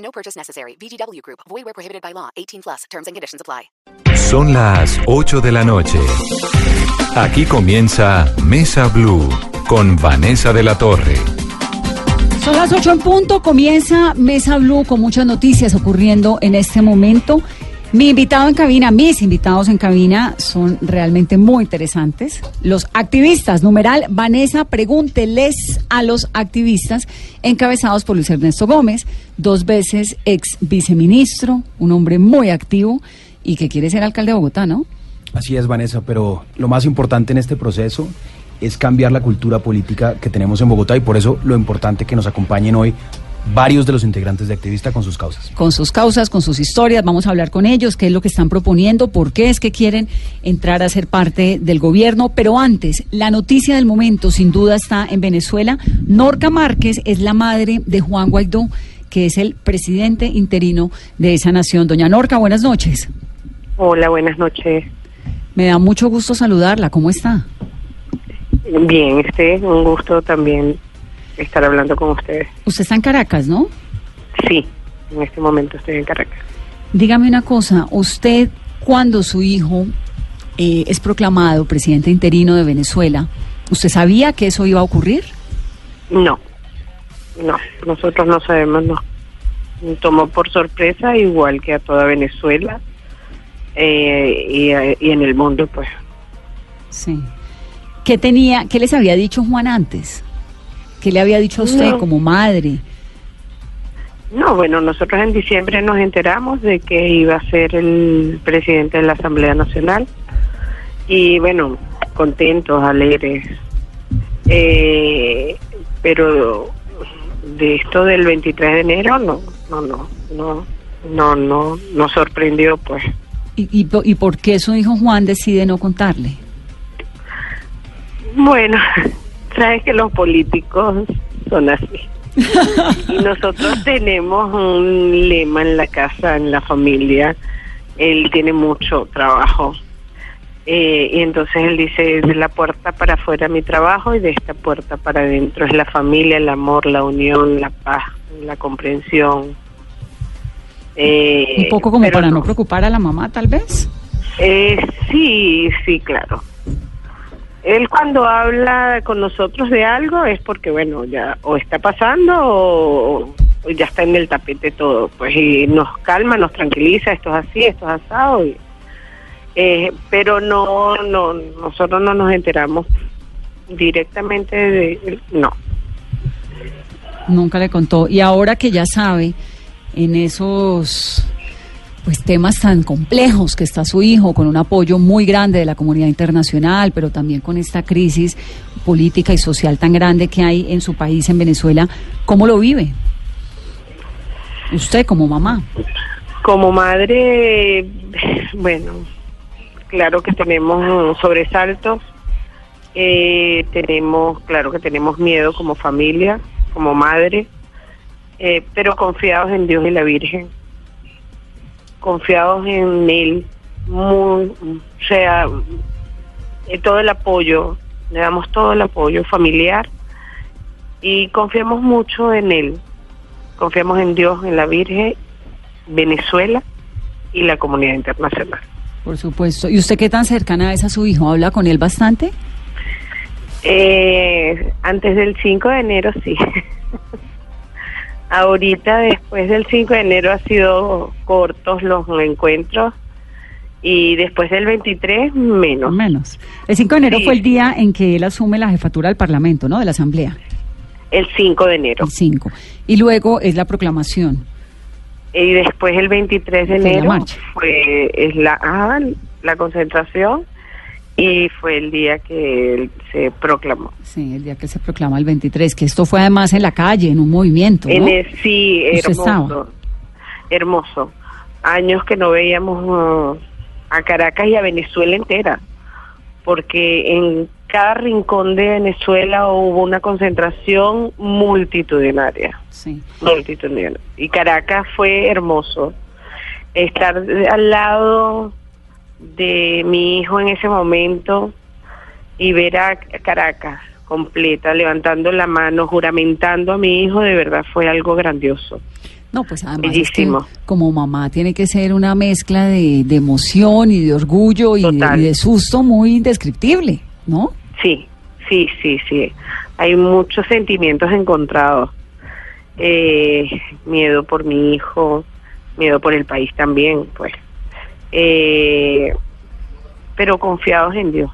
No purchase necessary. VGW Group. Void where prohibited by law. 18 plus. Terms and conditions apply. Son las 8 de la noche. Aquí comienza Mesa Blue con Vanessa de la Torre. Son las 8 en punto, comienza Mesa Blue con muchas noticias ocurriendo en este momento. Mi invitado en cabina, mis invitados en cabina son realmente muy interesantes. Los activistas, numeral, Vanessa, pregúnteles a los activistas encabezados por Luis Ernesto Gómez, dos veces ex viceministro, un hombre muy activo y que quiere ser alcalde de Bogotá, ¿no? Así es, Vanessa, pero lo más importante en este proceso es cambiar la cultura política que tenemos en Bogotá y por eso lo importante que nos acompañen hoy varios de los integrantes de Activista con sus causas. Con sus causas, con sus historias, vamos a hablar con ellos, qué es lo que están proponiendo, por qué es que quieren entrar a ser parte del gobierno. Pero antes, la noticia del momento sin duda está en Venezuela. Norca Márquez es la madre de Juan Guaidó, que es el presidente interino de esa nación. Doña Norca, buenas noches. Hola, buenas noches. Me da mucho gusto saludarla. ¿Cómo está? Bien, este, un gusto también estar hablando con ustedes. Usted está en Caracas, ¿no? Sí, en este momento estoy en Caracas. Dígame una cosa, usted cuando su hijo eh, es proclamado presidente interino de Venezuela, ¿usted sabía que eso iba a ocurrir? No, no, nosotros no sabemos, no. Me tomó por sorpresa, igual que a toda Venezuela eh, y, y en el mundo, pues. Sí. ¿Qué tenía, qué les había dicho Juan antes? ¿Qué le había dicho a usted No. como madre? No, bueno, nosotros en diciembre nos enteramos de que iba a ser el presidente de la Asamblea Nacional y bueno, contentos, alegres. Eh, pero de esto del 23 de enero no, no, no, no, no, no, nos sorprendió pues. ¿Y, y por qué su hijo Juan decide no contarle? Bueno, sabes que los políticos son así. y nosotros tenemos un lema en la casa, en la familia. Él tiene mucho trabajo. Eh, y entonces él dice, de la puerta para afuera mi trabajo y de esta puerta para adentro es la familia, el amor, la unión, la paz, la comprensión. Eh, Un poco como pero para no preocupar a la mamá, tal vez. eh, sí, sí, claro. Él cuando habla con nosotros de algo es porque, bueno, ya o está pasando o, ya está en el tapete todo, pues y nos calma, nos tranquiliza, esto es así, esto es asado, y, eh, pero no, no, nosotros no nos enteramos directamente de, no. Nunca le contó. Y ahora que ya sabe, en esos pues temas tan complejos que está su hijo, con un apoyo muy grande de la comunidad internacional, pero también con esta crisis política y social tan grande que hay en su país, en Venezuela, ¿cómo lo vive? Usted como mamá. Como madre, bueno, claro que tenemos sobresaltos, eh, tenemos, claro que tenemos miedo como familia, como madre, eh, pero confiados en Dios y la Virgen, confiados en Él, muy, o sea, eh, todo el apoyo, le damos todo el apoyo familiar y confiamos mucho en Él, confiamos en Dios, en la Virgen Venezuela y la comunidad internacional. Por supuesto. ¿Y usted qué tan cercana es a su hijo? ¿Habla con él bastante? Eh, antes del 5 de enero sí. Ahorita después del 5 de enero ha sido cortos los encuentros y después del 23 menos. Menos. El 5 de enero Sí. fue el día en que él asume la jefatura del Parlamento, ¿no? De la Asamblea. El 5 de enero. El 5. Y luego es la proclamación. Y después el 23 de Fue la enero marcha. fue es la, ah, la concentración y fue el día que él se proclamó. Sí, el día que se proclama el 23, que esto fue además en la calle, en un movimiento, ¿no? En el, sí, hermoso. hermoso. Años que no veíamos uh, a Caracas y a Venezuela entera, porque en cada rincón de Venezuela hubo una concentración multitudinaria. Sí. multitudinaria. Y Caracas fue hermoso. Estar al lado de mi hijo en ese momento y ver a Caracas completa, levantando la mano, juramentando a mi hijo, de verdad fue algo grandioso. No, pues además es que como mamá tiene que ser una mezcla de, de emoción y de orgullo y de, y de susto muy indescriptible, ¿no? Sí, sí, sí, sí. Hay muchos sentimientos encontrados. Eh, miedo por mi hijo, miedo por el país también, pues. Eh, pero confiados en Dios.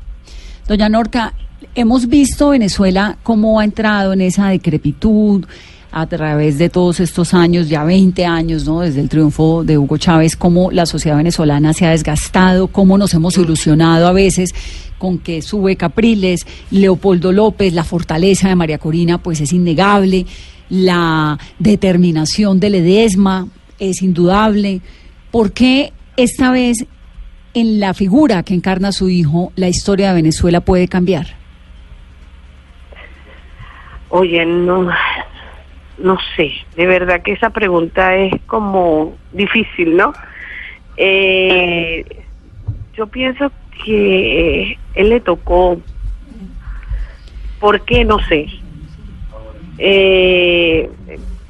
Doña Norca, hemos visto Venezuela cómo ha entrado en esa decrepitud a través de todos estos años, ya 20 años, ¿no? Desde el triunfo de Hugo Chávez, cómo la sociedad venezolana se ha desgastado, cómo nos hemos ilusionado a veces con que sube Capriles, Leopoldo López, la fortaleza de María Corina, pues es innegable, la determinación de Ledesma es indudable. ¿Por qué esta vez en la figura que encarna su hijo, la historia de Venezuela puede cambiar? Oye, no, no sé, de verdad que esa pregunta es como difícil, ¿no? Eh, yo pienso que él le tocó, ¿por qué? No sé. Eh,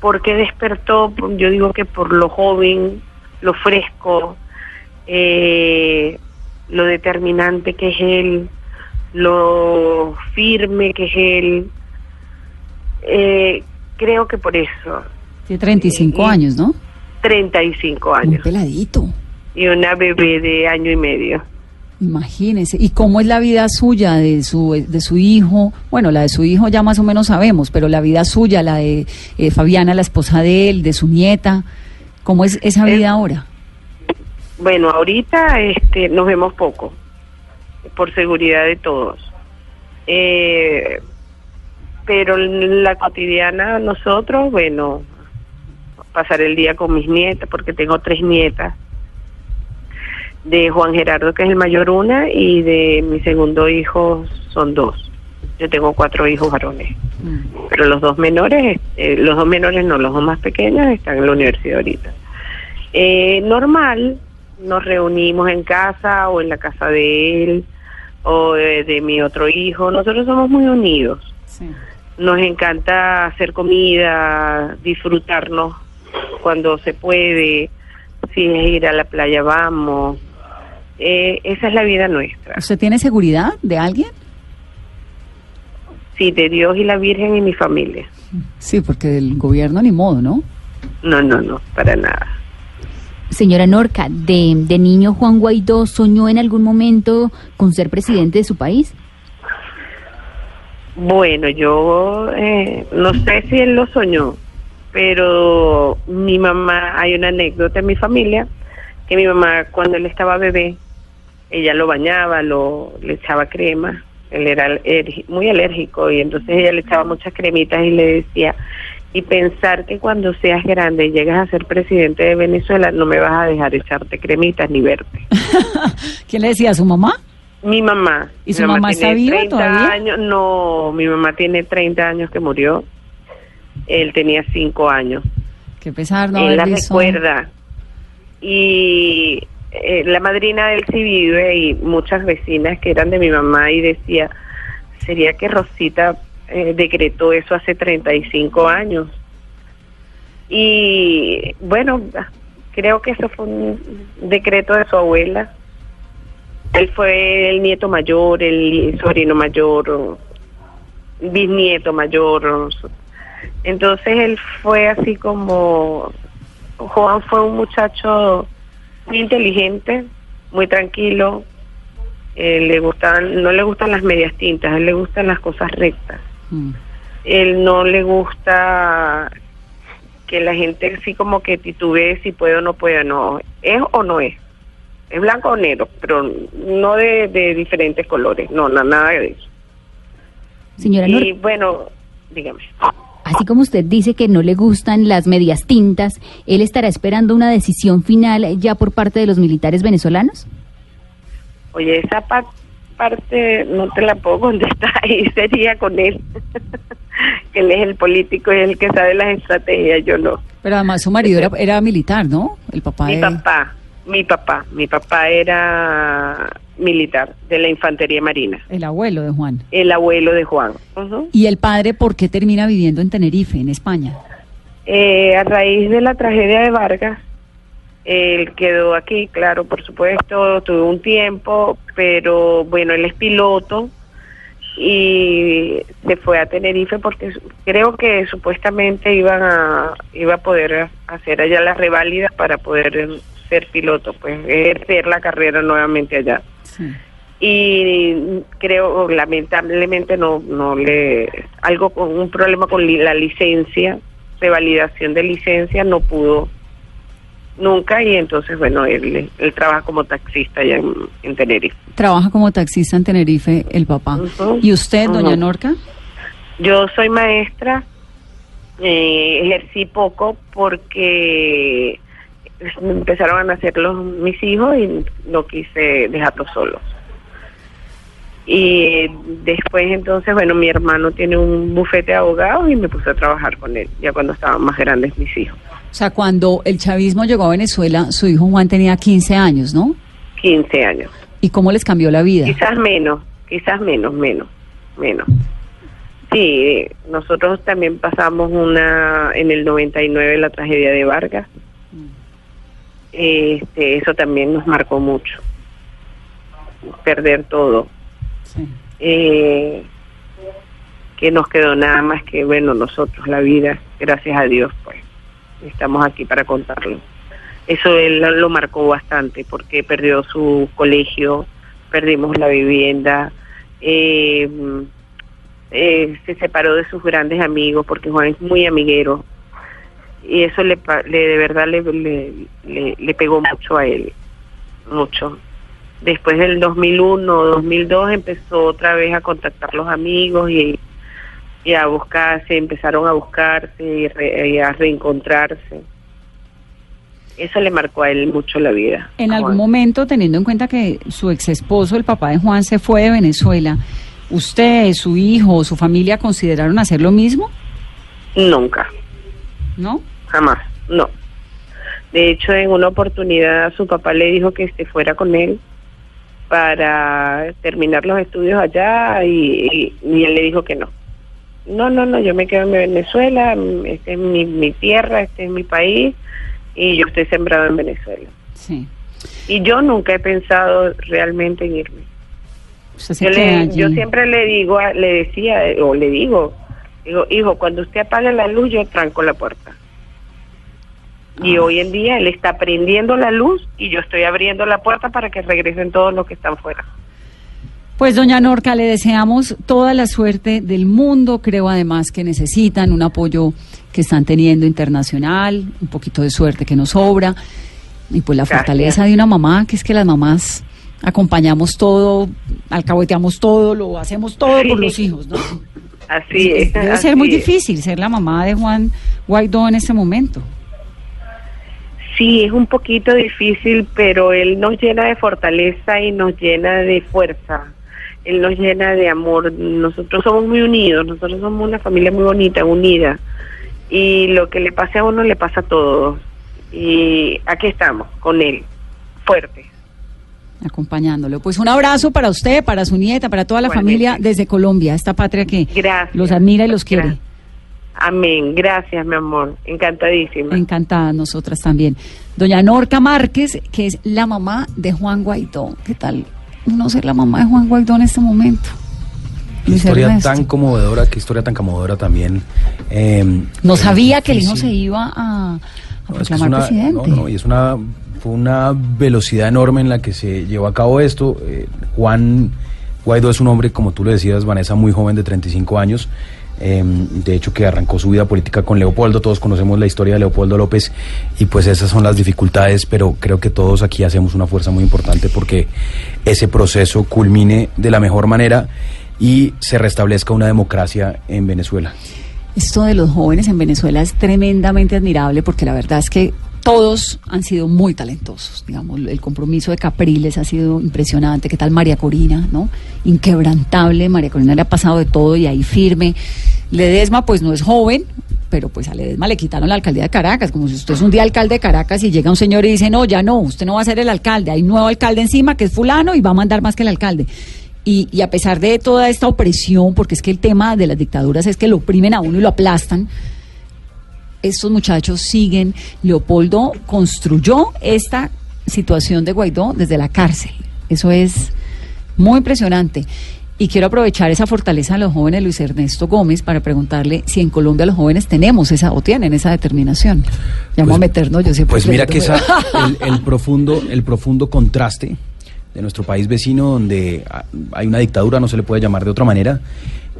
¿Por qué despertó? Yo digo que por lo joven, lo fresco, eh, lo determinante que es él, lo firme que es él. Eh, creo que por eso. Tiene 35 Y- años, ¿no? 35 Un años. peladito. Y una bebé de año y medio. Imagínese. ¿Y cómo es la vida suya de su, de su hijo? Bueno, la de su hijo ya más o menos sabemos, pero la vida suya, la de eh, Fabiana, la esposa de él, de su nieta, ¿cómo es esa Es- vida ahora? Bueno, ahorita este, nos vemos poco, por seguridad de todos. Eh, pero en la cotidiana nosotros, bueno, pasar el día con mis nietas, porque tengo tres nietas, de Juan Gerardo, que es el mayor una, y de mi segundo hijo son dos. Yo tengo cuatro hijos varones, pero los dos menores, eh, los dos menores no, los dos más pequeños están en la universidad ahorita. Eh, normal, nos reunimos en casa o en la casa de él o de, de mi otro hijo. Nosotros somos muy unidos. Sí. Nos encanta hacer comida, disfrutarnos cuando se puede. Si es ir a la playa, vamos. Eh, esa es la vida nuestra. ¿Usted tiene seguridad de alguien? Sí, de Dios y la Virgen y mi familia. Sí, porque del gobierno ni modo, ¿no? No, no, no, para nada. Señora Norca, de, de niño Juan Guaidó soñó en algún momento con ser presidente de su país. Bueno, yo eh, no sé si él lo soñó, pero mi mamá, hay una anécdota en mi familia, que mi mamá cuando él estaba bebé, ella lo bañaba, lo, le echaba crema, él era muy alérgico y entonces ella le echaba muchas cremitas y le decía, y pensar que cuando seas grande y llegas a ser presidente de Venezuela no me vas a dejar echarte cremitas ni verte. ¿Quién le decía a su mamá? Mi mamá. ¿Y su mi mamá está viva 30 todavía? Años, no, mi mamá tiene 30 años que murió. Él tenía 5 años. Qué pesar no Él la visto. recuerda. Y eh, la madrina de él sí vive y muchas vecinas que eran de mi mamá y decía, sería que Rosita eh, decretó eso hace 35 años. Y bueno, creo que eso fue un decreto de su abuela. Él fue el nieto mayor, el sobrino mayor, bisnieto mayor. Entonces él fue así como... Juan fue un muchacho muy inteligente, muy tranquilo. eh, le gustan, no le gustan las medias tintas, él le gustan las cosas rectas. Mm. Él no le gusta que la gente así como que titubee si puede o no puede, no. Es o no es. Es blanco o negro, pero no de, de diferentes colores, no, na- nada de eso. Señora Y bueno, dígame. Así como usted dice que no le gustan las medias tintas, ¿él estará esperando una decisión final ya por parte de los militares venezolanos? Oye, esa pa- parte no te la puedo contestar, ahí sería con él. que él es el político y el que sabe las estrategias, yo no. Pero además su marido era, era militar, ¿no? El papá Mi de... papá, mi papá, mi papá era militar de la Infantería Marina, El abuelo de Juan. el abuelo de Juan. ¿Y el padre por qué termina viviendo en Tenerife, en España? Eh, a raíz de la tragedia de Vargas, él quedó aquí, claro, por supuesto, tuvo un tiempo, pero bueno, él es piloto y se fue a Tenerife porque creo que supuestamente iban a iba a poder hacer allá las reválidas para poder ser piloto, pues ejercer la carrera nuevamente allá. Sí. Y creo lamentablemente no no le algo con un problema con la licencia, revalidación de licencia no pudo nunca y entonces bueno, él, él trabaja como taxista allá en, en Tenerife. Trabaja como taxista en Tenerife el papá. ¿Y usted, doña. Norca? Yo soy maestra, eh, ejercí poco porque me empezaron a nacer los, mis hijos y no quise dejarlos solos. Y después entonces, bueno, mi hermano tiene un bufete de abogados y me puse a trabajar con él, ya cuando estaban más grandes mis hijos, O sea, cuando el chavismo llegó a Venezuela, su hijo Juan tenía 15 años, ¿no? 15 años. ¿Y cómo les cambió la vida? Quizás menos, quizás menos, menos, menos. Sí, nosotros también pasamos una en el 99 la tragedia de Vargas. Este, eso también nos marcó mucho. Perder todo. Eh, que nos quedó nada más que, bueno, nosotros, la vida, gracias a Dios, pues, estamos aquí para contarlo. Eso él lo- marcó bastante porque perdió su colegio, perdimos la vivienda, eh, eh, se separó de sus grandes amigos porque Juan es muy amiguero y eso le, le de verdad le, le pegó mucho a él, mucho. Después del 2001 o 2002 empezó otra vez a contactar los amigos y, y a buscarse, empezaron a buscarse y, re- y a reencontrarse. Eso le marcó a él mucho la vida. En algún momento, teniendo en cuenta que su ex esposo, el papá de Juan, se fue de Venezuela, ¿usted, su hijo, su familia consideraron hacer lo mismo? Nunca, ¿No? jamás, no. De hecho, en una oportunidad su papá le dijo que se fuera con él para terminar los estudios allá y, y- y él le dijo que no. No, no, no, yo me quedo en Venezuela, esta es mi, mi tierra, este es mi país y yo estoy sembrado en Venezuela. Sí. Y yo nunca he pensado realmente en irme. Yo, le, yo siempre le digo, le decía, o le digo, digo, hijo, cuando usted apague la luz, yo tranco la puerta. Y Ah. hoy en día él está prendiendo la luz y yo estoy abriendo la puerta para que regresen todos los que están fuera. Pues doña Norca, le deseamos toda la suerte del mundo. Creo además que necesitan un apoyo que están teniendo internacional, un poquito de suerte que nos sobra. Y pues la Gracias. fortaleza de una mamá, que es que las mamás acompañamos todo, alcahueteamos todo, lo hacemos todo por los hijos, ¿no? Así es. Debe así ser muy es. difícil ser la mamá de Juan Guaidó en este momento. Sí, es un poquito difícil, pero él nos llena de fortaleza y nos llena de fuerza. Él nos llena de amor. Nosotros somos muy unidos, nosotros somos una familia muy bonita, unida. Y lo que le pase a uno le pasa a todos. Y aquí estamos, con él, fuerte. acompañándolo. Pues un abrazo para usted, para su nieta, para toda la Igualmente. familia desde Colombia, esta patria que Gracias. los admira y los quiere. Gra- Amén. Gracias, mi amor. Encantadísima. Encantada, nosotras también. Doña Norca Márquez, que es la mamá de Juan Guaidó. ¿Qué tal no ser la mamá de Juan Guaidó en este momento? Qué Luis historia Ernesto. tan conmovedora, qué historia tan conmovedora también. eh, No sabía que el hijo se iba a, a No, es que es proclamar una- presidente. no, no, y es una, fue una velocidad enorme en la que se llevó a cabo esto. Eh, Juan Guaidó es un hombre, como tú le decías, Vanessa, muy joven de 35 años. Eh, de hecho, que arrancó su vida política con Leopoldo. Todos conocemos la historia de Leopoldo López y pues esas son las dificultades, pero creo que todos aquí hacemos una fuerza muy importante porque ese proceso culmine de la mejor manera y se restablezca una democracia en Venezuela. Esto de los jóvenes en Venezuela es tremendamente admirable porque la verdad es que todos han sido muy talentosos, digamos, el compromiso de Capriles ha sido impresionante, qué tal María Corina, ¿no? Inquebrantable, María Corina le ha pasado de todo y ahí firme. Ledesma pues no es joven, pero pues a Ledesma le quitaron la alcaldía de Caracas, como si usted es un día alcalde de Caracas y llega un señor y dice, no, ya no, usted no va a ser el alcalde, hay un nuevo alcalde encima que es fulano y va a mandar más que el alcalde. Y, y a pesar de toda esta opresión, porque es que el tema de las dictaduras es que lo oprimen a uno y lo aplastan, estos muchachos siguen. Leopoldo construyó esta situación de Guaidó desde la cárcel. Eso es muy impresionante. Y quiero aprovechar esa fortaleza de los jóvenes, Luis Ernesto Gómez, para preguntarle si en Colombia los jóvenes tenemos esa o tienen esa determinación. Ya vamos a meternos, yo siempre. Pues mira que esa, el, el profundo, el profundo contraste de nuestro país vecino, donde hay una dictadura, no se le puede llamar de otra manera,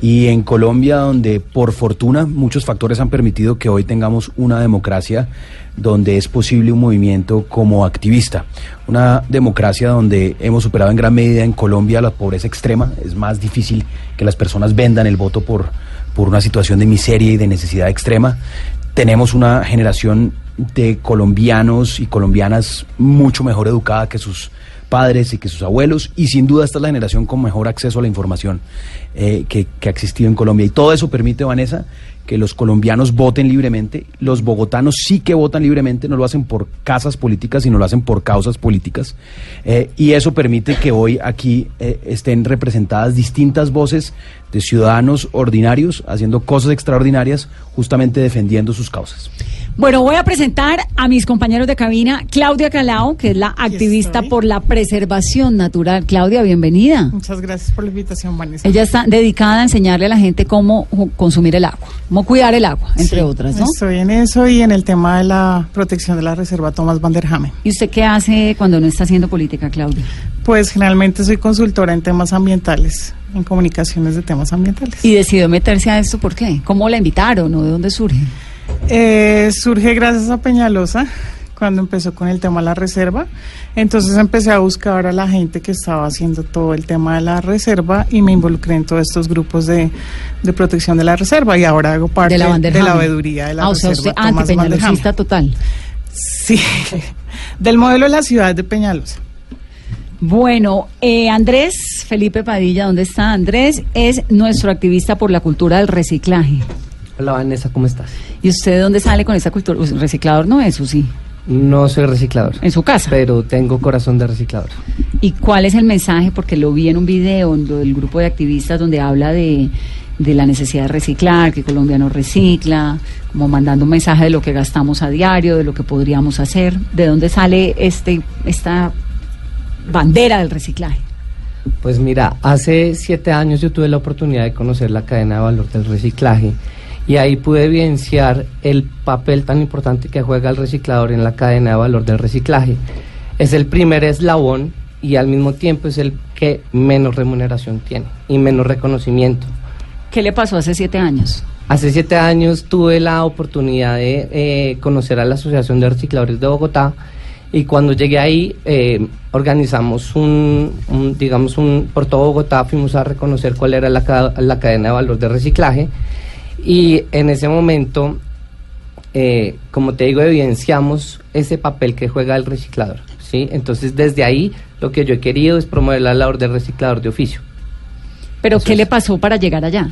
y en Colombia, donde por fortuna muchos factores han permitido que hoy tengamos una democracia donde es posible un movimiento como activista. Una democracia donde hemos superado en gran medida en Colombia la pobreza extrema. Es más difícil que las personas vendan el voto por, por una situación de miseria y de necesidad extrema. Tenemos una generación de colombianos y colombianas mucho mejor educada que sus padres y que sus abuelos y sin duda esta es la generación con mejor acceso a la información eh, que, que ha existido en Colombia y todo eso permite Vanessa que los colombianos voten libremente, los bogotanos sí que votan libremente, no lo hacen por casas políticas, sino lo hacen por causas políticas. Eh, y eso permite que hoy aquí eh, estén representadas distintas voces de ciudadanos ordinarios haciendo cosas extraordinarias, justamente defendiendo sus causas. Bueno, voy a presentar a mis compañeros de cabina, Claudia Calao, que es la activista por la preservación natural. Claudia, bienvenida. Muchas gracias por la invitación, Vanessa. Ella está dedicada a enseñarle a la gente cómo consumir el agua, cómo cuidar el agua, entre Sí, otras, ¿no? Estoy en eso y en el tema de la protección de la reserva Thomas van der Hamen. ¿Y usted qué hace cuando no está haciendo política, Claudia? Pues generalmente soy consultora en temas ambientales, en comunicaciones de temas ambientales. Y decidió meterse a esto, ¿por qué? ¿Cómo la invitaron o de dónde surge? Eh, surge gracias a Peñalosa, cuando empezó con el tema de la reserva. Entonces empecé a buscar a la gente que estaba haciendo todo el tema de la reserva y me involucré en todos estos grupos de, de protección de la reserva y ahora hago parte de la bandera. la veeduría de la ah, o sea, reserva usted der Hamen. antipeñalosista total. Sí, del modelo de la ciudad de Peñalosa. Bueno, eh, Andrés Felipe Padilla, ¿dónde está? Andrés es nuestro activista por la cultura del reciclaje. Hola Vanessa, ¿cómo estás? ¿Y usted de dónde sale con esa cultura? Reciclador no es, ¿o sí? No soy reciclador, En su casa. pero tengo corazón de reciclador. ¿Y cuál es el mensaje? Porque lo vi en un video del grupo de activistas donde habla de, de la necesidad de reciclar, que Colombia no recicla, como mandando un mensaje de lo que gastamos a diario, de lo que podríamos hacer. ¿De dónde sale este esta bandera del reciclaje? Pues mira, hace siete años yo tuve la oportunidad de conocer la cadena de valor del reciclaje y ahí pude evidenciar el papel tan importante que juega el reciclador en la cadena de valor del reciclaje. Es el primer eslabón y al mismo tiempo es el que menos remuneración tiene y menos reconocimiento. ¿Qué le pasó hace siete años? Hace siete años tuve la oportunidad de eh, conocer a la Asociación de Recicladores de Bogotá y cuando llegué ahí eh, organizamos un, un, digamos, un, por todo Bogotá fuimos a reconocer cuál era la, la cadena de valor de reciclaje y en ese momento, eh, como te digo, evidenciamos ese papel que juega el reciclador. ¿sí? Entonces desde ahí lo que yo he querido es promover la labor del reciclador de oficio. ¿Pero qué le pasó para llegar allá?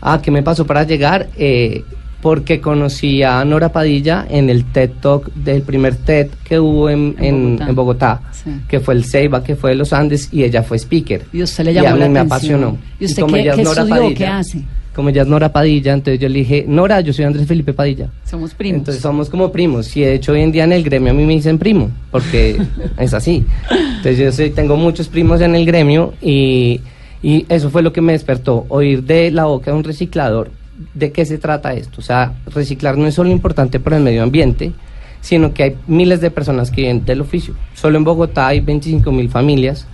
Ah, ¿qué me pasó para llegar? Eh, porque conocí a Nora Padilla en el TED Talk del primer TED que hubo en, En Bogotá. en Bogotá, Sí. que fue el Ceiba, que fue de los Andes, y ella fue speaker. Y usted le Y llamó a mí la me atención. apasionó. ¿Y usted como qué- ella es qué Nora estudió? Padilla, ¿Qué hace? Como ella es Nora Padilla, entonces yo le dije, Nora, yo soy Andrés Felipe Padilla. Somos primos. Entonces somos como primos. Y de hecho hoy en día en el gremio a mí me dicen primo, porque es así. Entonces yo soy- tengo muchos primos en el gremio y, y eso fue lo que me despertó, oír de la boca de un reciclador de qué se trata esto. O sea, reciclar no es solo importante para el medio ambiente, sino que hay miles de personas que viven del oficio. Solo en Bogotá hay 25 mil familias.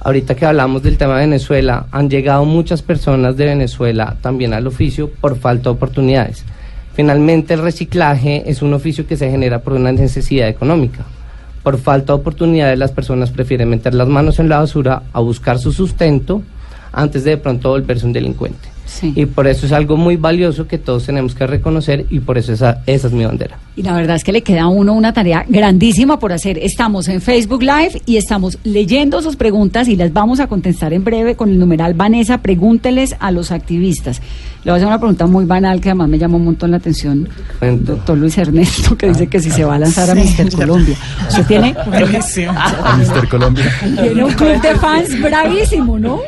Ahorita que hablamos del tema de Venezuela, han llegado muchas personas de Venezuela también al oficio por falta de oportunidades. Finalmente, el reciclaje es un oficio que se genera por una necesidad económica. Por falta de oportunidades, las personas prefieren meter las manos en la basura a buscar su sustento antes de de pronto volverse un delincuente. Sí. Y por eso es algo muy valioso que todos tenemos que reconocer y por eso esa, esa es mi bandera. Y la verdad es que le queda a uno una tarea grandísima por hacer. Estamos en Facebook Live y estamos leyendo sus preguntas y las vamos a contestar en breve con el numeral Vanessa, pregúnteles a los activistas. Le voy a hacer una pregunta muy banal que además me llamó un montón la atención. Cuento. Doctor Luis Ernesto, que dice que si se va a lanzar a Mister. Colombia. Usted tiene, Buenísimo. A Mr. Colombia. tiene un club de fans bravísimo, ¿no?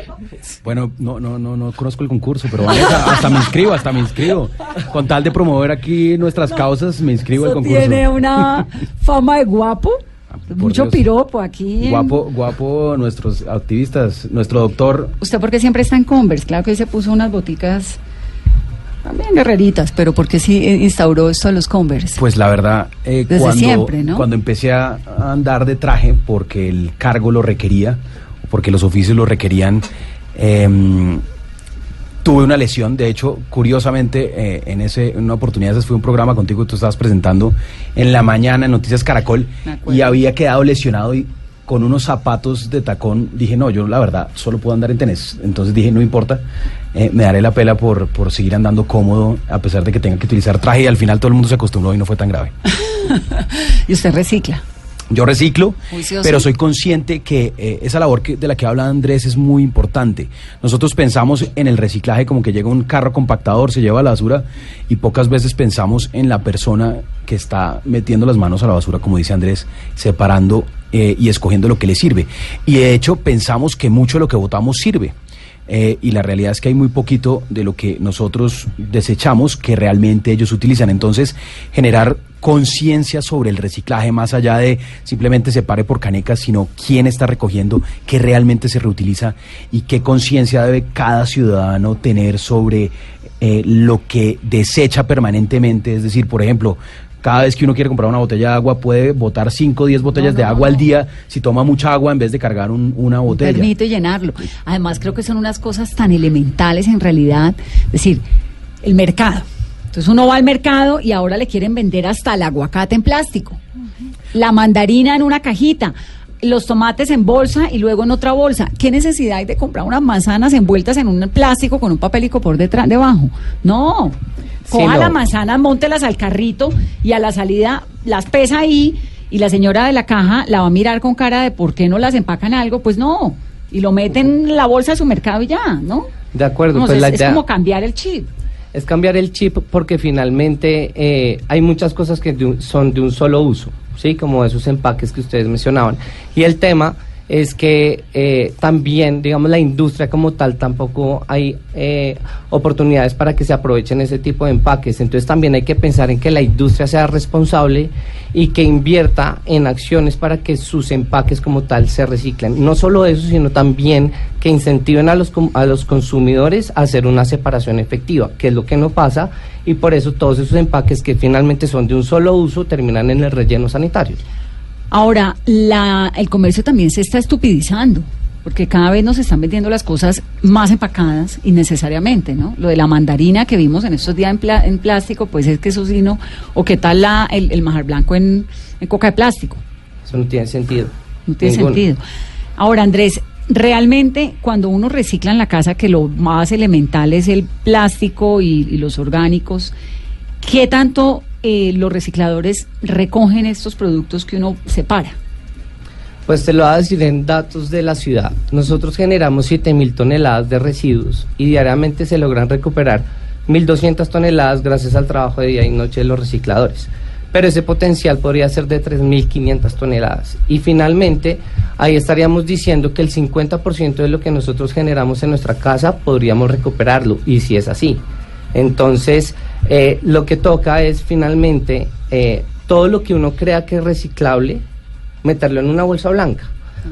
Bueno, no, no, no, no conozco el concurso, pero Vanessa, hasta me inscribo, hasta me inscribo. Con tal de promover aquí nuestras causas, me inscribo al concurso. tiene una fama de guapo. Ah, por Mucho Dios. piropo aquí. en- Guapo, guapo nuestros activistas, nuestro doctor. Usted porque siempre está en Converse, claro que hoy se puso unas boticas también guerreritas, pero porque sí eh, instauró esto de los Converse. Pues la verdad, eh, Desde cuando, siempre, ¿no? cuando empecé a a andar de traje porque el cargo lo requería, o porque los oficios lo requerían, em, tuve una lesión. De hecho, curiosamente, eh, en, ese, en una oportunidad, ese fue un programa contigo que tú estabas presentando en la mañana en Noticias Caracol y había quedado lesionado y con unos zapatos de tacón dije, no, yo la verdad solo puedo andar en tenis. Entonces dije, no importa, eh, me daré la pela por, por seguir andando cómodo a pesar de que tenga que utilizar traje y al final todo el mundo se acostumbró y no fue tan grave. y usted recicla. Yo reciclo, Juicioso. pero soy consciente que eh, esa labor que- de la que habla Andrés es muy importante. Nosotros pensamos en el reciclaje como que llega un carro compactador, se lleva la basura y pocas veces pensamos en la persona que está metiendo las manos a la basura, como dice Andrés, separando eh, y escogiendo lo que le sirve. Y de hecho pensamos que mucho de lo que votamos sirve. Eh, y la realidad es que hay muy poquito de lo que nosotros desechamos que realmente ellos utilizan. Entonces, generar conciencia sobre el reciclaje, más allá de simplemente se pare por canecas, sino quién está recogiendo, qué realmente se reutiliza y qué conciencia debe cada ciudadano tener sobre eh, lo que desecha permanentemente. Es decir, por ejemplo, cada vez que uno quiere comprar una botella de agua puede botar 5 o 10 botellas No, de agua no. al día si toma mucha agua en vez de cargar un- una botella. Permite llenarlo. Además, creo que son unas cosas tan elementales en realidad. Es decir, el mercado. Entonces uno va al mercado y ahora le quieren vender hasta el aguacate en plástico. La mandarina en una cajita. Los tomates en bolsa y luego en otra bolsa. ¿Qué necesidad hay de comprar unas manzanas envueltas en un plástico con un papelico por detrás, debajo? No. Sí, Coja no. la manzana, móntelas al carrito y a la salida las pesa ahí y la señora de la caja la va a mirar con cara de ¿por qué no las empacan algo? Pues no. Y lo meten en la bolsa de su mercado y ya, ¿no? De acuerdo, No, pues es, la es idea como cambiar el chip. es cambiar el chip porque finalmente eh, hay muchas cosas que de un- son de un solo uso, ¿sí? Como esos empaques que ustedes mencionaban. Y el tema es que eh, también, digamos, la industria como tal tampoco hay eh, oportunidades para que se aprovechen ese tipo de empaques. Entonces también hay que pensar en que la industria sea responsable y que invierta en acciones para que sus empaques como tal se reciclen. No solo eso, sino también que incentiven a los, a los consumidores a hacer una separación efectiva, que es lo que no pasa, y por eso todos esos empaques que finalmente son de un solo uso terminan en el relleno sanitario. Ahora, la, el comercio también se está estupidizando, porque cada vez nos están vendiendo las cosas más empacadas innecesariamente, ¿no? Lo de la mandarina que vimos en estos días en, pla- en plástico, pues es que eso sí no, o qué tal la, el, el majar blanco en, en coca de plástico, Eso no tiene sentido. no tiene Ninguno. sentido. Ahora, Andrés, realmente cuando uno recicla en la casa, que lo más elemental es el plástico y, y los orgánicos, ¿qué tanto eh, los recicladores recogen estos productos que uno separa? Pues te lo voy a decir en datos de la ciudad. Nosotros generamos 7.000 toneladas de residuos y diariamente se logran recuperar 1.200 toneladas gracias al trabajo de día y noche de los recicladores. Pero ese potencial podría ser de 3.500 toneladas. Y finalmente, ahí estaríamos diciendo que el 50% de lo que nosotros generamos en nuestra casa podríamos recuperarlo. Y si es así. Entonces, eh, lo que toca es finalmente eh, todo lo que uno crea que es reciclable, meterlo en una bolsa blanca.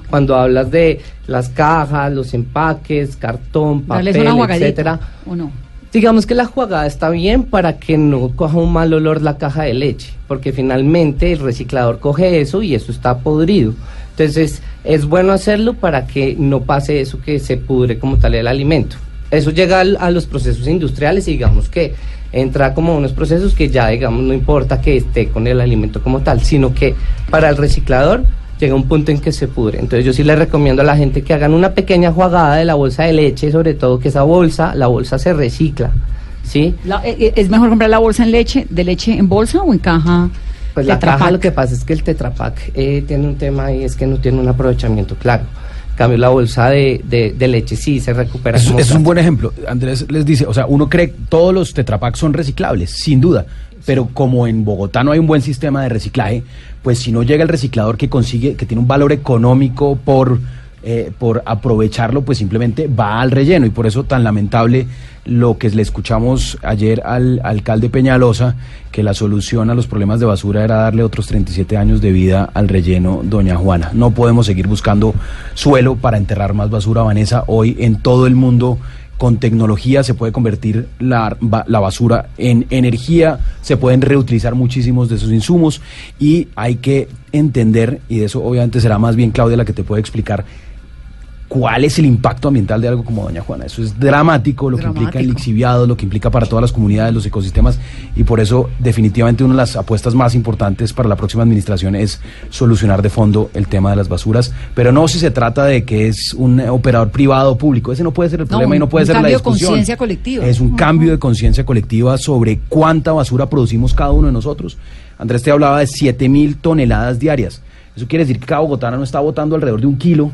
Cuando hablas de las cajas, los empaques, cartón, papel, etcétera, ¿o no? digamos que la jugada está bien para que no coja un mal olor la caja de leche, porque finalmente el reciclador coge eso y eso está podrido. Entonces, es bueno hacerlo para que no pase eso que se pudre como tal el alimento. Eso llega al- a los procesos industriales y digamos que entra como unos procesos que ya digamos no importa que esté con el alimento como tal, sino que para el reciclador llega un punto en que se pudre. Entonces yo sí les recomiendo a la gente que hagan una pequeña jugada de la bolsa de leche, sobre todo que esa bolsa, la bolsa se recicla, ¿sí? La- eh, eh, ¿Es mejor comprar la bolsa en leche, de leche en bolsa o en caja? Pues la caja lo que pasa es que el Tetra Pak eh, tiene un tema y es que no tiene un aprovechamiento claro. Cambio la bolsa de, de- de leche sí se recupera. Es un buen ejemplo. Andrés les dice, o sea, uno cree que todos los tetrapacs son reciclables, sin duda. Pero como en Bogotá no hay un buen sistema de reciclaje, pues si no llega el reciclador que consigue, que tiene un valor económico por, eh, por aprovecharlo, pues simplemente va al relleno. Y por eso tan lamentable lo que le escuchamos ayer al alcalde Peñalosa, que la solución a los problemas de basura era darle otros 37 años de vida al relleno Doña Juana. No podemos seguir buscando suelo para enterrar más basura, Vanessa. Hoy en todo el mundo con tecnología se puede convertir la, la basura en energía, se pueden reutilizar muchísimos de esos insumos y hay que entender, y de eso obviamente será más bien Claudia la que te puede explicar, cuál es el impacto ambiental de algo como Doña Juana. Eso es dramático, lo que implica el lixiviado, lo que implica para todas las comunidades, los ecosistemas, y por eso definitivamente una de las apuestas más importantes para la próxima administración es solucionar de fondo el tema de las basuras, pero no si se trata de que es un operador privado o público, ese no puede ser el No, problema y no un- puede un ser la cambio de discusión. conciencia colectiva. Es un cambio de conciencia colectiva sobre cuánta basura producimos cada uno de nosotros. Andrés te hablaba de 7 mil toneladas diarias. Eso quiere decir que cada bogotana no está botando alrededor de un kilo,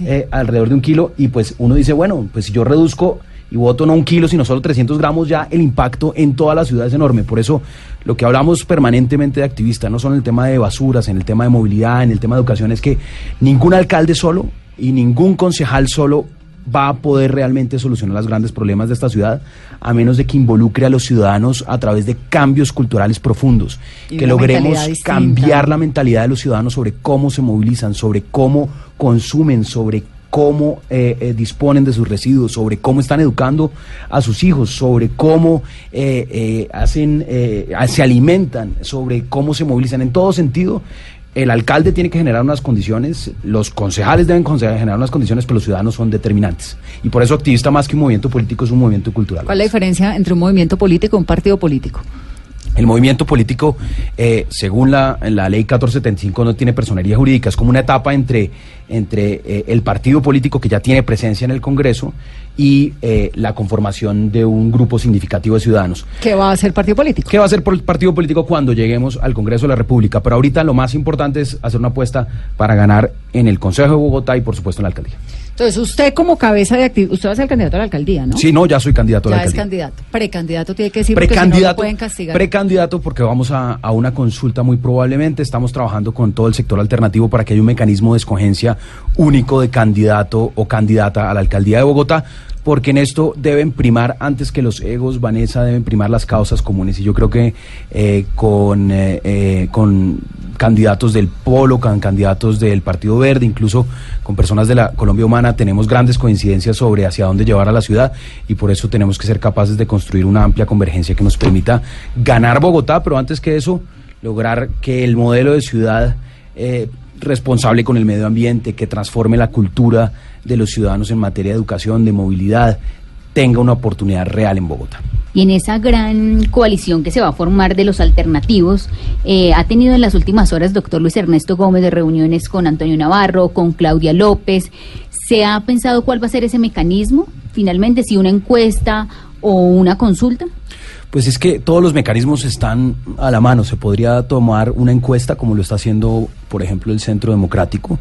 eh, alrededor de un kilo, y pues uno dice, bueno, pues si yo reduzco y voto no un kilo, sino solo 300 gramos, ya el impacto en toda la ciudad es enorme. Por eso lo que hablamos permanentemente de activistas, no solo en el tema de basuras, en el tema de movilidad, en el tema de educación, es que ningún alcalde solo y ningún concejal solo va a poder realmente solucionar los grandes problemas de esta ciudad a menos de que involucre a los ciudadanos a través de cambios culturales profundos, Y que logremos cambiar la mentalidad de los ciudadanos sobre cómo se movilizan, sobre cómo consumen, sobre cómo eh, eh, disponen de sus residuos, sobre cómo están educando a sus hijos, sobre cómo eh, eh, hacen, eh, se alimentan, sobre cómo se movilizan. En todo sentido, el alcalde tiene que generar unas condiciones, los concejales deben generar unas condiciones, pero los ciudadanos son determinantes. Y por eso activista más que un movimiento político es un movimiento cultural. ¿Cuál es la diferencia entre un movimiento político y un partido político? El movimiento político, eh, según la, la ley 1475, no tiene personería jurídica. Es como una etapa entre, entre eh, el partido político que ya tiene presencia en el Congreso y eh, la conformación de un grupo significativo de ciudadanos. ¿Qué va a hacer partido político? ¿Qué va a hacer por el partido político cuando lleguemos al Congreso de la República? Pero ahorita lo más importante es hacer una apuesta para ganar en el Consejo de Bogotá y, por supuesto, en la alcaldía. Entonces, usted como cabeza de actividad, usted va a ser candidato a la alcaldía, ¿no? Sí, no, ya soy candidato a la Ya es alcaldía. candidato. Precandidato tiene que decir porque si no, lo Precandidato, pueden castigar. precandidato porque vamos a, a una consulta muy probablemente. Estamos trabajando con todo el sector alternativo para que haya un mecanismo de escogencia único de candidato o candidata a la alcaldía de Bogotá. Porque en esto deben primar, antes que los egos, Vanessa, deben primar las causas comunes. Y yo creo que eh, con, eh, eh, con candidatos del Polo, con candidatos del Partido Verde, incluso con personas de la Colombia Humana, tenemos grandes coincidencias sobre hacia dónde llevar a la ciudad y por eso tenemos que ser capaces de construir una amplia convergencia que nos permita ganar Bogotá, pero antes que eso, lograr que el modelo de ciudad responsable con el medio ambiente, que transforme la cultura de los ciudadanos en materia de educación, de movilidad, tenga una oportunidad real en Bogotá. Y en esa gran coalición que se va a formar de los alternativos, eh, ha tenido en las últimas horas doctor Luis Ernesto Gómez de reuniones con Antonio Navarro, con Claudia López. ¿Se ha pensado cuál va a ser ese mecanismo? Finalmente, si una encuesta o una consulta. Pues es que todos los mecanismos están a la mano. Se podría tomar una encuesta, como lo está haciendo, por ejemplo, el Centro Democrático.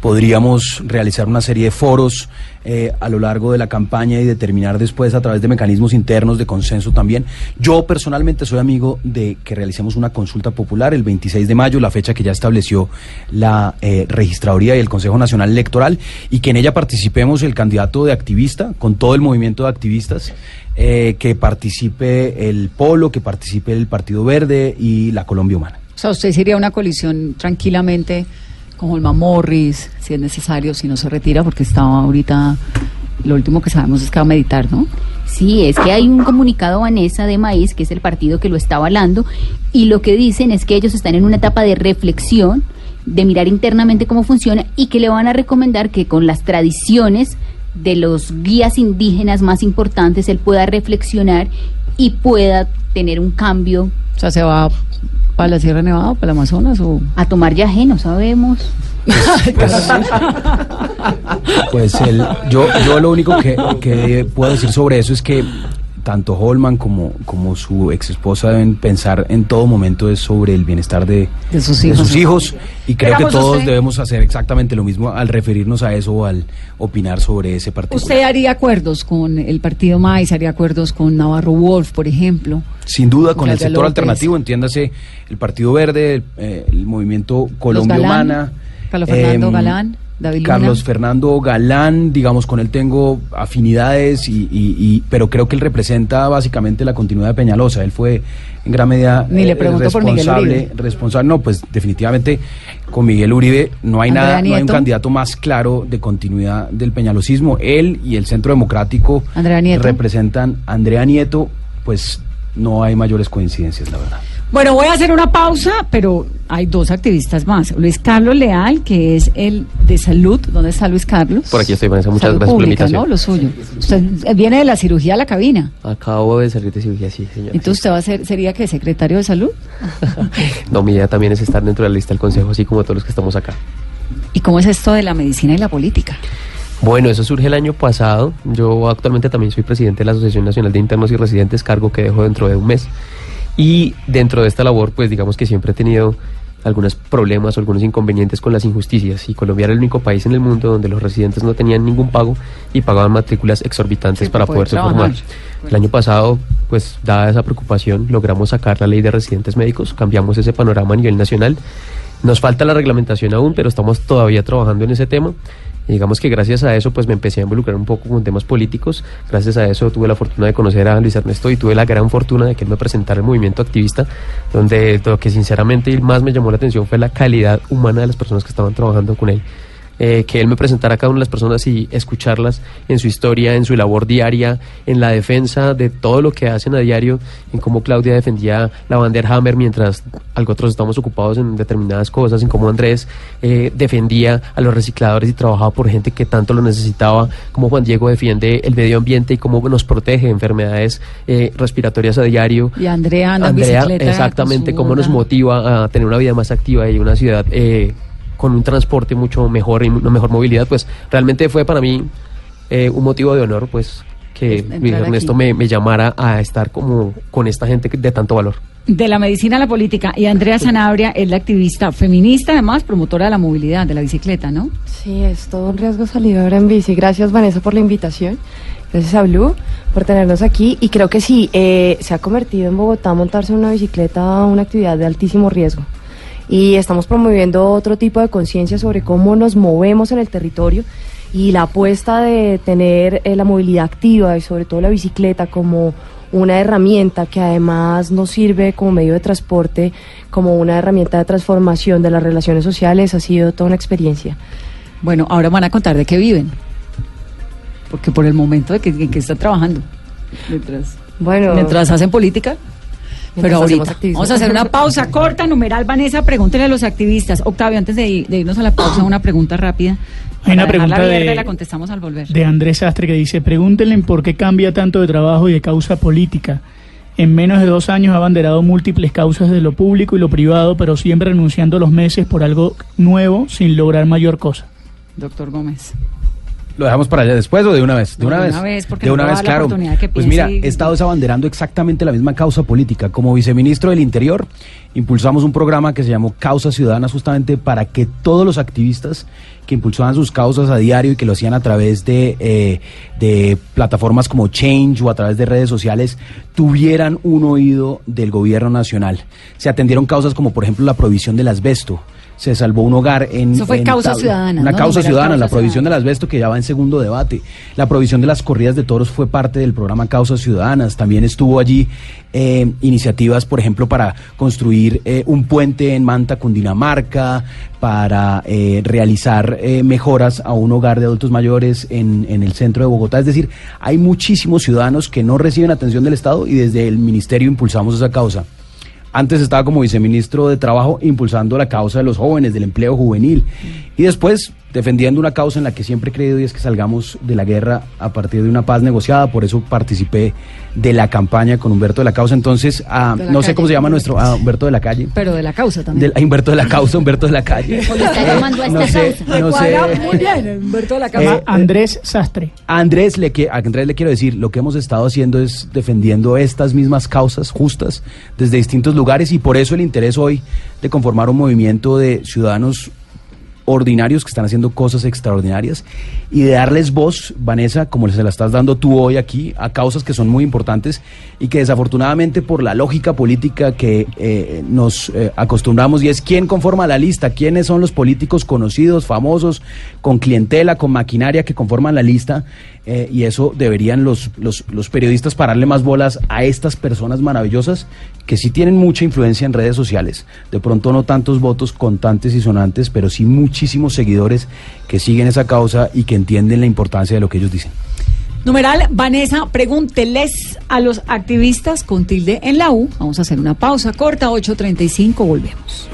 Podríamos realizar una serie de foros eh, a lo largo de la campaña y determinar después a través de mecanismos internos de consenso también. Yo personalmente soy amigo de que realicemos una consulta popular el 26 de mayo, la fecha que ya estableció la eh, Registraduría y el Consejo Nacional Electoral, y que en ella participemos el candidato de activista, con todo el movimiento de activistas eh, que participe el Polo, que participe el Partido Verde y la Colombia Humana. O sea, usted sería una coalición tranquilamente con Holman Morris, si es necesario, si no se retira, porque estaba ahorita, lo último que sabemos es que va a meditar, ¿no? Sí, es que hay un comunicado, Vanessa, de Maíz, que es el partido que lo está avalando, y lo que dicen es que ellos están en una etapa de reflexión, de mirar internamente cómo funciona, y que le van a recomendar que con las tradiciones de los guías indígenas más importantes él pueda reflexionar y pueda tener un cambio. O sea, se va para la Sierra Nevada, para el Amazonas o... A tomar yagé, no sabemos. Pues el, yo, yo lo único que, que puedo decir sobre eso es que tanto Holman como, como su ex esposa deben pensar en todo momento es sobre el bienestar de, De sus hijos. hijos. Y creo que todos usted- debemos hacer exactamente lo mismo al referirnos a eso o al opinar sobre ese partido. ¿Usted haría acuerdos con el partido MAIS, haría acuerdos con Navarro Wolf, por ejemplo? Sin duda, con el sector López. alternativo, entiéndase el Partido Verde, el, eh, el movimiento Colombia Galán, Humana. Carlos Fernando em, Galán, David. Carlos Fernando Galán, digamos, con él tengo afinidades, y, y- y- pero creo que él representa básicamente la continuidad de Peñalosa. Él fue en gran medida Ni le eh, responsable, responsable. No, pues definitivamente con Miguel Uribe no hay Andrea nada, no hay un candidato más claro de continuidad del peñalosismo. Él y el Centro Democrático Andrea Nieto. representan Andrea Nieto, pues no hay mayores coincidencias, la verdad. Bueno, voy a hacer una pausa, pero hay dos activistas más. Luis Carlos Leal, que es el de salud. ¿Dónde está Luis Carlos? Por aquí estoy, Vanessa. Muchas Salud gracias por la invitación. ¿no? Lo suyo. Usted viene de la cirugía a la cabina. Acabo de salir de cirugía, sí, señor. Entonces usted va a ser, sería que secretario de salud. No, mi idea también es estar dentro de la lista del consejo, así como todos los que estamos acá. ¿Y cómo es esto de la medicina y la política? Bueno, eso surge el año pasado. Yo actualmente también soy presidente de la Asociación Nacional de Internos y Residentes, cargo que dejo dentro de un mes. Y dentro de esta labor, pues digamos que siempre he tenido algunos problemas o algunos inconvenientes con las injusticias. Y Colombia era el único país en el mundo donde los residentes no tenían ningún pago y pagaban matrículas exorbitantes Sí, para poder poderse formar. El año pasado, pues dada esa preocupación, logramos sacar la ley de residentes médicos, cambiamos ese panorama a nivel nacional. Nos falta la reglamentación aún, pero estamos todavía trabajando en ese tema. Y digamos que gracias a eso pues me empecé a involucrar un poco con temas políticos. Gracias a eso tuve la fortuna de conocer a Luis Ernesto y tuve la gran fortuna de que él me presentara el movimiento activista, donde lo que sinceramente más me llamó la atención fue la calidad humana de las personas que estaban trabajando con él. Eh, que él me presentara a cada una de las personas y escucharlas en su historia, en su labor diaria, en la defensa de todo lo que hacen a diario, en cómo Claudia defendía la bandera Hammer mientras otros estamos ocupados en determinadas cosas, en cómo Andrés eh, defendía a los recicladores y trabajaba por gente que tanto lo necesitaba, cómo Juan Diego defiende el medio ambiente y cómo nos protege de enfermedades eh, respiratorias a diario. Y Andrea Andrea, exactamente, cómo nos motiva a tener una vida más activa y una ciudad eh, con un transporte mucho mejor y una mejor movilidad, pues realmente fue para mí eh, un motivo de honor, pues que Luis Ernesto me llamara a estar como con esta gente de tanto valor. De la medicina a la política. Y Andrea Sanabria es la activista feminista, además promotora de la movilidad, de la bicicleta, ¿no? Sí, es todo un riesgo salir ahora en bici. Gracias Vanessa por la invitación. Gracias a Blue por tenernos aquí. Y creo que sí, eh, se ha convertido en Bogotá montarse en una bicicleta una actividad de altísimo riesgo. Y estamos promoviendo otro tipo de conciencia sobre cómo nos movemos en el territorio y la apuesta de tener eh, la movilidad activa y sobre todo la bicicleta como una herramienta que además nos sirve como medio de transporte, como una herramienta de transformación de las relaciones sociales, ha sido toda una experiencia. Bueno, ahora van a contar de qué viven. Porque por el momento de que, en que están trabajando. Mientras, Bueno, mientras hacen política. Pero ahorita vamos a hacer una pausa corta, numeral Vanessa, pregúntele a los activistas. Octavio, antes de, ir- de irnos a la pausa, una pregunta rápida. Hay una pregunta de- la contestamos al volver. de Andrés Sastre que dice, pregúntenle por qué cambia tanto de trabajo y de causa política. En menos de dos años ha abanderado múltiples causas de lo público y lo privado, pero siempre renunciando a los meses por algo nuevo sin lograr mayor cosa. Doctor Gómez. ¿Lo dejamos para allá después o de una vez? De No, una vez. porque de nos una vez, claro. que Pues mira, y- he estado abanderando exactamente la misma causa política. Como viceministro del Interior, impulsamos un programa que se llamó Causas Ciudadanas justamente para que todos los activistas que impulsaban sus causas a diario y que lo hacían a través de, eh, de plataformas como Change o a través de redes sociales tuvieran un oído del gobierno nacional. Se atendieron causas como por ejemplo la prohibición del asbesto. Se salvó un hogar en... Eso fue en causa Tabla. ciudadana, Una ¿no? causa ciudadana, la prohibición del asbesto que ya va en segundo debate. La provisión de las corridas de toros fue parte del programa Causas Ciudadanas. También estuvo allí eh, iniciativas, por ejemplo, para construir eh, un puente en Manta, Cundinamarca, para eh, realizar eh, mejoras a un hogar de adultos mayores en, en el centro de Bogotá. Es decir, hay muchísimos ciudadanos que no reciben atención del Estado y desde el ministerio impulsamos esa causa. Antes estaba como viceministro de Trabajo impulsando la causa de los jóvenes, del empleo juvenil. Y después defendiendo una causa en la que siempre he creído y es que salgamos de la guerra a partir de una paz negociada. Por eso participé de la campaña con Humberto de la Causa. Entonces, ah, De la no sé cómo se llama nuestro ah, Humberto de la calle. Pero de la causa también. A Humberto de la Causa, Humberto de la calle. A no sé, causa. no sé. Muy bien, Humberto de la Eh, causa. Andrés Sastre. A Andrés, le, que- a Andrés le quiero decir, lo que hemos estado haciendo es defendiendo estas mismas causas justas desde distintos lugares y por eso el interés hoy de conformar un movimiento de ciudadanos ordinarios que están haciendo cosas extraordinarias y de darles voz, Vanessa, como se la estás dando tú hoy aquí, a causas que son muy importantes y que desafortunadamente por la lógica política que eh, nos eh, acostumbramos y es quién conforma la lista, quiénes son los políticos conocidos, famosos, con clientela, con maquinaria que conforman la lista eh, y eso deberían los, los, periodistas pararle más bolas a estas personas maravillosas que sí tienen mucha influencia en redes sociales. De pronto no tantos votos contantes y sonantes, pero sí muchísimos seguidores que siguen esa causa y que entienden la importancia de lo que ellos dicen. Numeral, Vanessa, pregúnteles a los activistas con tilde en la U. Vamos a hacer una pausa corta, 8.35, volvemos.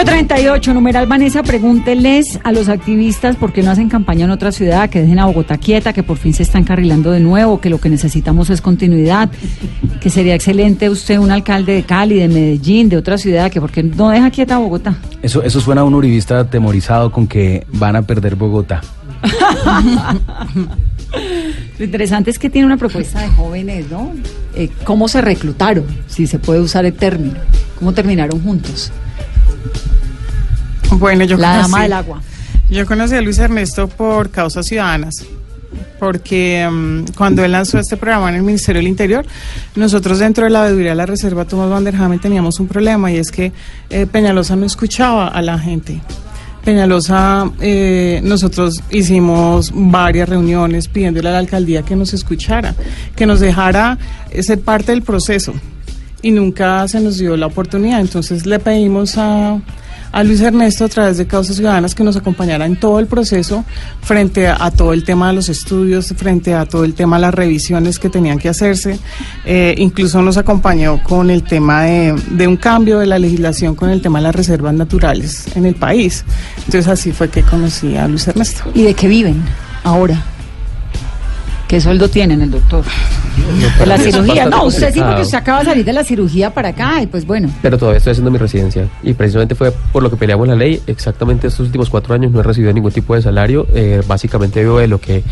...838, numeral Vanessa, pregúnteles a los activistas por qué no hacen campaña en otra ciudad, que dejen a Bogotá quieta, que por fin se está encarrilando de nuevo, que lo que necesitamos es continuidad, que sería excelente usted un alcalde de Cali, de Medellín, de otra ciudad, que por qué no deja quieta a Bogotá. Eso, eso suena a un uribista atemorizado con que van a perder Bogotá. Lo interesante es que tiene una propuesta de jóvenes, ¿no? Eh, ¿Cómo se reclutaron? Si se puede usar el término. ¿Cómo terminaron juntos? Bueno, yo La conocí, dama del agua. Yo conocí a Luis Ernesto por causas ciudadanas, porque mm, cuando él lanzó este programa en el Ministerio del Interior, nosotros dentro de la veeduría de la Reserva Tomás Vanderhame teníamos un problema y es que eh, Peñalosa no escuchaba a la gente. Peñalosa, eh, nosotros hicimos varias reuniones pidiéndole a la alcaldía que nos escuchara, que nos dejara eh, ser parte del proceso y nunca se nos dio la oportunidad. Entonces le pedimos a, a Luis Ernesto a través de Causas Ciudadanas que nos acompañara en todo el proceso frente a, todo el tema de los estudios, frente a todo el tema de las revisiones que tenían que hacerse. Eh, incluso nos acompañó con el tema de, de un cambio de la legislación con el tema de las reservas naturales en el país. Entonces así fue que conocí a Luis Ernesto. ¿Y de qué viven ahora? ¿Qué sueldo tienen el doctor? De la cirugía. No, usted sí, porque usted acaba de salir de la cirugía para acá y pues bueno. Pero todavía estoy haciendo mi residencia. Y precisamente fue por lo que peleamos la ley. Exactamente estos últimos cuatro años no he recibido ningún tipo de salario. Eh, básicamente vivo de lo que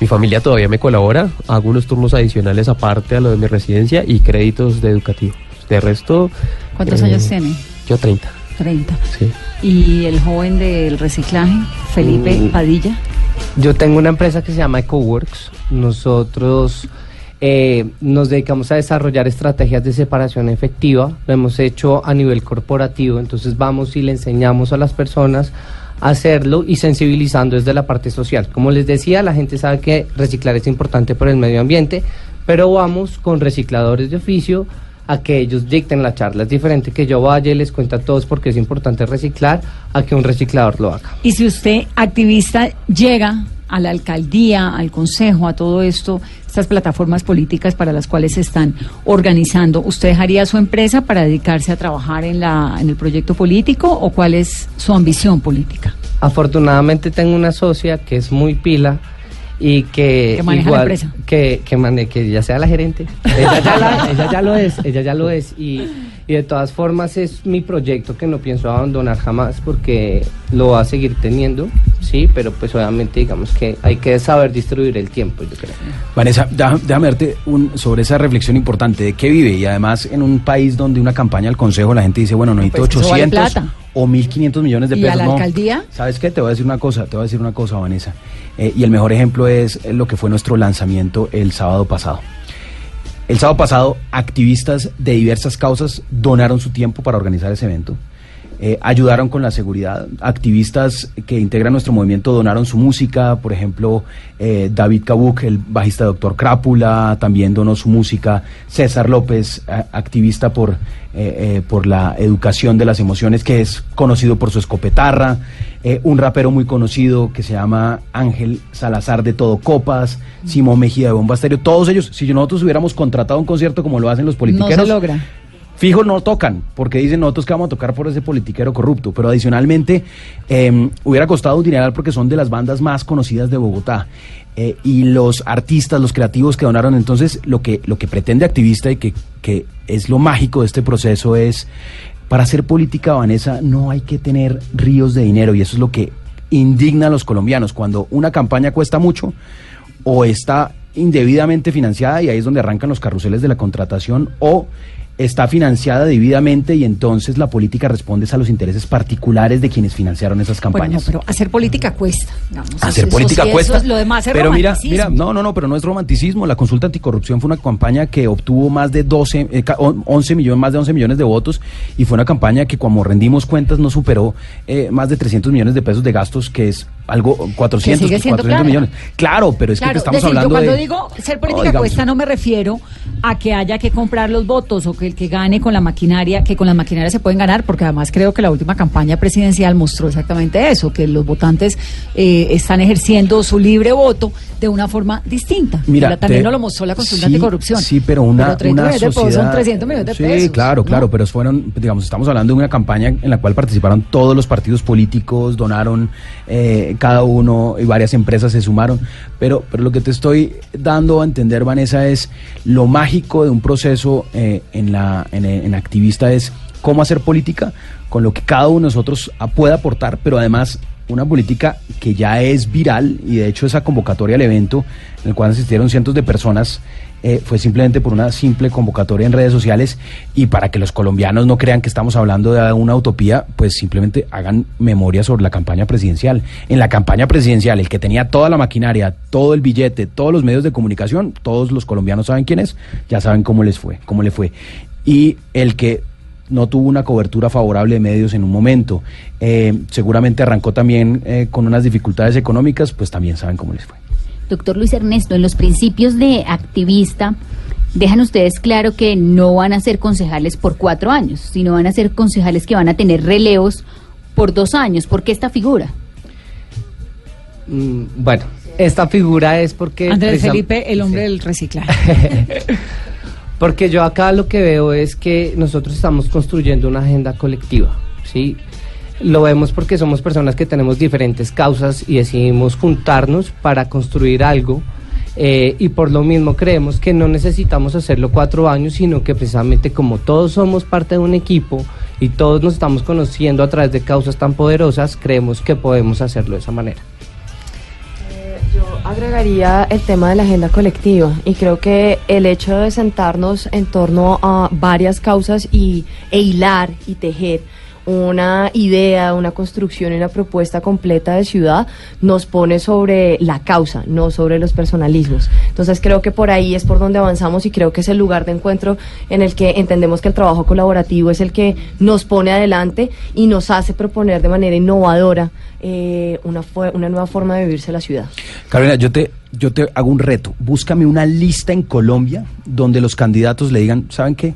mi familia todavía me colabora. Hago unos turnos adicionales aparte a lo de mi residencia y créditos de educativo. De resto... ¿Cuántos eh, años tiene? Yo 30. 30. Sí. ¿Y el joven del reciclaje, Felipe Mm. Padilla? Yo tengo una empresa que se llama EcoWorks. Nosotros eh, nos dedicamos a desarrollar estrategias de separación efectiva. Lo hemos hecho a nivel corporativo. Entonces vamos y le enseñamos a las personas a hacerlo y sensibilizando desde la parte social. Como les decía, la gente sabe que reciclar es importante por el medio ambiente, pero vamos con recicladores de oficio a que ellos dicten la charla. Es diferente que yo vaya y les cuente a todos porque es importante reciclar a que un reciclador lo haga. Y si usted, activista, llega a la alcaldía, al consejo, a todo esto, estas plataformas políticas para las cuales se están organizando, ¿usted dejaría su empresa para dedicarse a trabajar en, la, en el proyecto político o cuál es su ambición política? Afortunadamente tengo una socia que es muy pila y que Que maneja la igual empresa. que que, mane- que ya sea la gerente. Ella ya, la- ella ya lo es, ella ya lo es y, y de todas formas es mi proyecto que no pienso abandonar jamás porque lo va a seguir teniendo, sí, pero pues obviamente digamos que hay que saber distribuir el tiempo, yo creo. Vanessa, déjame darte un, sobre esa reflexión importante de qué vive y además en un país donde una campaña al Consejo la gente dice, bueno, necesito Pues eso vale 800 plata. o 1.500 millones de ¿Y pesos. a la No. alcaldía? ¿Sabes qué? Te voy a decir una cosa, te voy a decir una cosa, Vanessa. Eh, y el mejor ejemplo es lo que fue nuestro lanzamiento el sábado pasado. El sábado pasado, activistas de diversas causas donaron su tiempo para organizar ese evento. Eh, ayudaron con la seguridad. Activistas que integran nuestro movimiento donaron su música. Por ejemplo, eh, David Cabuk, el bajista de Doctor Crápula, también donó su música. César López, a- activista por, eh, eh, por la educación de las emociones, que es conocido por su escopetarra. un rapero muy conocido que se llama Ángel Salazar de Todo Copas, Simón Mejía de Bomba Estéreo, todos ellos, si nosotros hubiéramos contratado un concierto como lo hacen los No politiqueros, se logra. Fijo no tocan, porque dicen nosotros que vamos a tocar por ese politiquero corrupto, pero adicionalmente eh, hubiera costado un dineral porque son de las bandas más conocidas de Bogotá. Eh, y los artistas, los creativos que donaron, entonces lo que, lo que pretende activista y que, que es lo mágico de este proceso es, para hacer política, Vanessa, no hay que tener ríos de dinero y eso es lo que indigna a los colombianos. Cuando una campaña cuesta mucho o está indebidamente financiada y ahí es donde arrancan los carruseles de la contratación o está financiada debidamente y entonces la política responde a los intereses particulares de quienes financiaron esas Bueno, no, campañas. pero hacer política cuesta. digamos. Hacer Eso política eso cuesta. es- lo demás es pero mira, mira, no, no, no, pero no es romanticismo. La consulta anticorrupción fue una campaña que obtuvo más de 12, eh, ca- on- 11 millones, más de 11 millones de votos y fue una campaña que cuando rendimos cuentas no superó eh, más de 300 millones de pesos de gastos, que es algo 400, sigue siendo 400 plata. millones. Claro, pero es Claro, que estamos decir, yo hablando cuando de digo ser No, política digamos- cuesta no me refiero a que haya que comprar los votos o que el que gane con la maquinaria, que con la maquinaria se pueden ganar, porque además creo que la última campaña presidencial mostró exactamente eso, que los votantes eh, están ejerciendo su libre voto de una forma distinta. Mira, también te- nos lo mostró la consulta sí, anticorrupción. Sí, pero una, Pero 30 una millones de pesos sociedad... son 300 millones de sí, pesos. claro, ¿no? claro, pero fueron, digamos, estamos hablando de una campaña en la cual participaron todos los partidos políticos, donaron eh, cada uno y varias empresas se sumaron. Pero, pero lo que te estoy dando a entender, Vanessa, es lo mágico de un proceso eh, en, la, en, en activista es cómo hacer política con lo que cada uno de nosotros puede aportar, pero además una política que ya es viral y de hecho esa convocatoria al evento en el cual asistieron cientos de personas eh, fue simplemente por una simple convocatoria en redes sociales y para que los colombianos no crean que estamos hablando de una utopía, pues simplemente hagan memoria sobre la campaña presidencial. En la campaña presidencial, el que tenía toda la maquinaria, todo el billete, todos los medios de comunicación, todos los colombianos saben quién es, ya saben cómo les fue, cómo le fue. Y el que no tuvo una cobertura favorable de medios en un momento. Eh, seguramente arrancó también eh, con unas dificultades económicas, pues también saben cómo les fue. Doctor Luis Ernesto, en los principios de activista, dejan ustedes claro que no van a ser concejales por cuatro años, sino van a ser concejales que van a tener relevos por dos años. ¿Por qué esta figura? Mm, bueno, esta figura es porque... Andrés Felipe, el hombre Sí. del reciclaje. Porque yo acá lo que veo es que nosotros estamos construyendo una agenda colectiva, ¿sí? Lo vemos porque somos personas que tenemos diferentes causas y decidimos juntarnos para construir algo eh, y por lo mismo creemos que no necesitamos hacerlo cuatro años, sino que precisamente como todos somos parte de un equipo y todos nos estamos conociendo a través de causas tan poderosas, creemos que podemos hacerlo de esa manera. Yo agregaría el tema de la agenda colectiva y creo que el hecho de sentarnos en torno a varias causas y, e hilar y tejer una idea, una construcción y una propuesta completa de ciudad nos pone sobre la causa, no sobre los personalismos. Entonces creo que por ahí es por donde avanzamos y creo que es el lugar de encuentro en el que entendemos que el trabajo colaborativo es el que nos pone adelante y nos hace proponer de manera innovadora eh, una, una nueva forma de vivirse la ciudad. Carolina, yo te, yo te hago un reto. Búscame una lista en Colombia donde los candidatos le digan, ¿saben qué?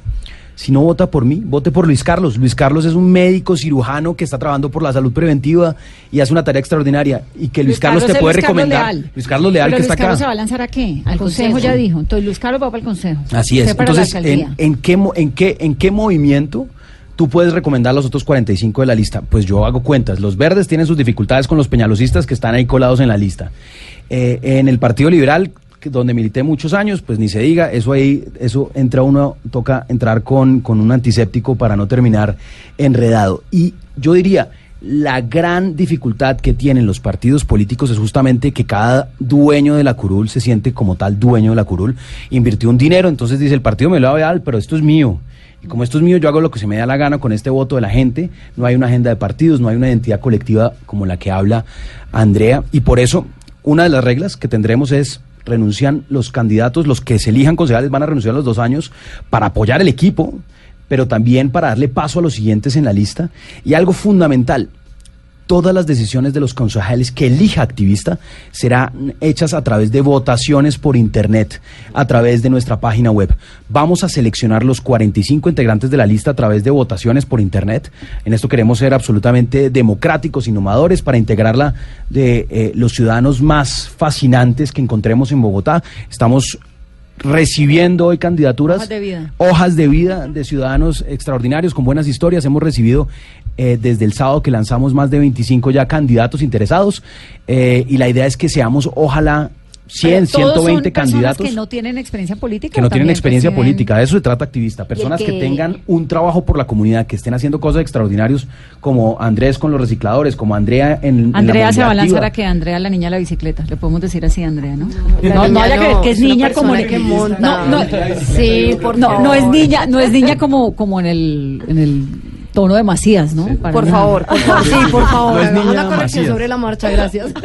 Si no vota por mí, vote por Luis Carlos. Luis Carlos es un médico cirujano que está trabajando por la salud preventiva y hace una tarea extraordinaria y que Luis, Carlos, te puede Luis Carlos recomendar. Leal. Luis Carlos Leal Pero que Luis está Carlos se va a lanzar a qué? Al consejo, consejo. ya dijo. Entonces Luis Carlos va para el consejo. Así es. Entonces, ¿en, qué, en, qué, ¿en qué movimiento tú puedes recomendar los otros 45 de la lista? Pues yo hago cuentas. Los verdes tienen sus dificultades con los peñalosistas que están ahí colados en la lista. Eh, en el Partido Liberal, donde milité muchos años, pues ni se diga, eso ahí, eso entra uno, toca entrar con, con un antiséptico para no terminar enredado. Y yo diría, la gran dificultad que tienen los partidos políticos es justamente que cada dueño de la curul se siente como tal dueño de la curul, invirtió un dinero, entonces dice el partido me lo va a dar, pero esto es mío. Y como esto es mío, yo hago lo que se me da la gana con este voto de la gente. No hay una agenda de partidos, no hay una identidad colectiva como la que habla Andrea. Y por eso, una de las reglas que tendremos es renuncian los candidatos, los que se elijan concejales van a renunciar a los dos años para apoyar el equipo, pero también para darle paso a los siguientes en la lista. Y algo fundamental, todas las decisiones de los concejales que elija activista serán hechas a través de votaciones por internet, a través de nuestra página web. Vamos a seleccionar los 45 integrantes de la lista a través de votaciones por internet. En esto queremos ser absolutamente democráticos, innovadores, para integrarla de eh, los ciudadanos más fascinantes que encontremos en Bogotá. Estamos recibiendo hoy candidaturas, Hojas de vida. hojas de vida de ciudadanos extraordinarios con buenas historias. Hemos recibido eh, desde el sábado que lanzamos más de 25 ya candidatos interesados eh, y la idea es que seamos, ojalá, 100, Pero todos son 120 personas candidatos que no tienen experiencia política. que no ¿o tienen experiencia reciben- política. De eso se trata activista. Personas que... que- tengan un trabajo por la comunidad, que estén haciendo cosas extraordinarias, como Andrés con los recicladores, como Andrea en, en la Andrea se va a lanzar a que Andrea la niña de la bicicleta. Le podemos decir así a Andrea, ¿no? No, no niña vaya a no, creer que es niña como en persona el- que monta. No, no, Sí, por no, no es favor. niña, no es niña como, como en el, en el tono de Macías, ¿no? Por nada. favor, por favor, sí, por favor. No es hagamos niña la corrección Macías. sobre la marcha, gracias.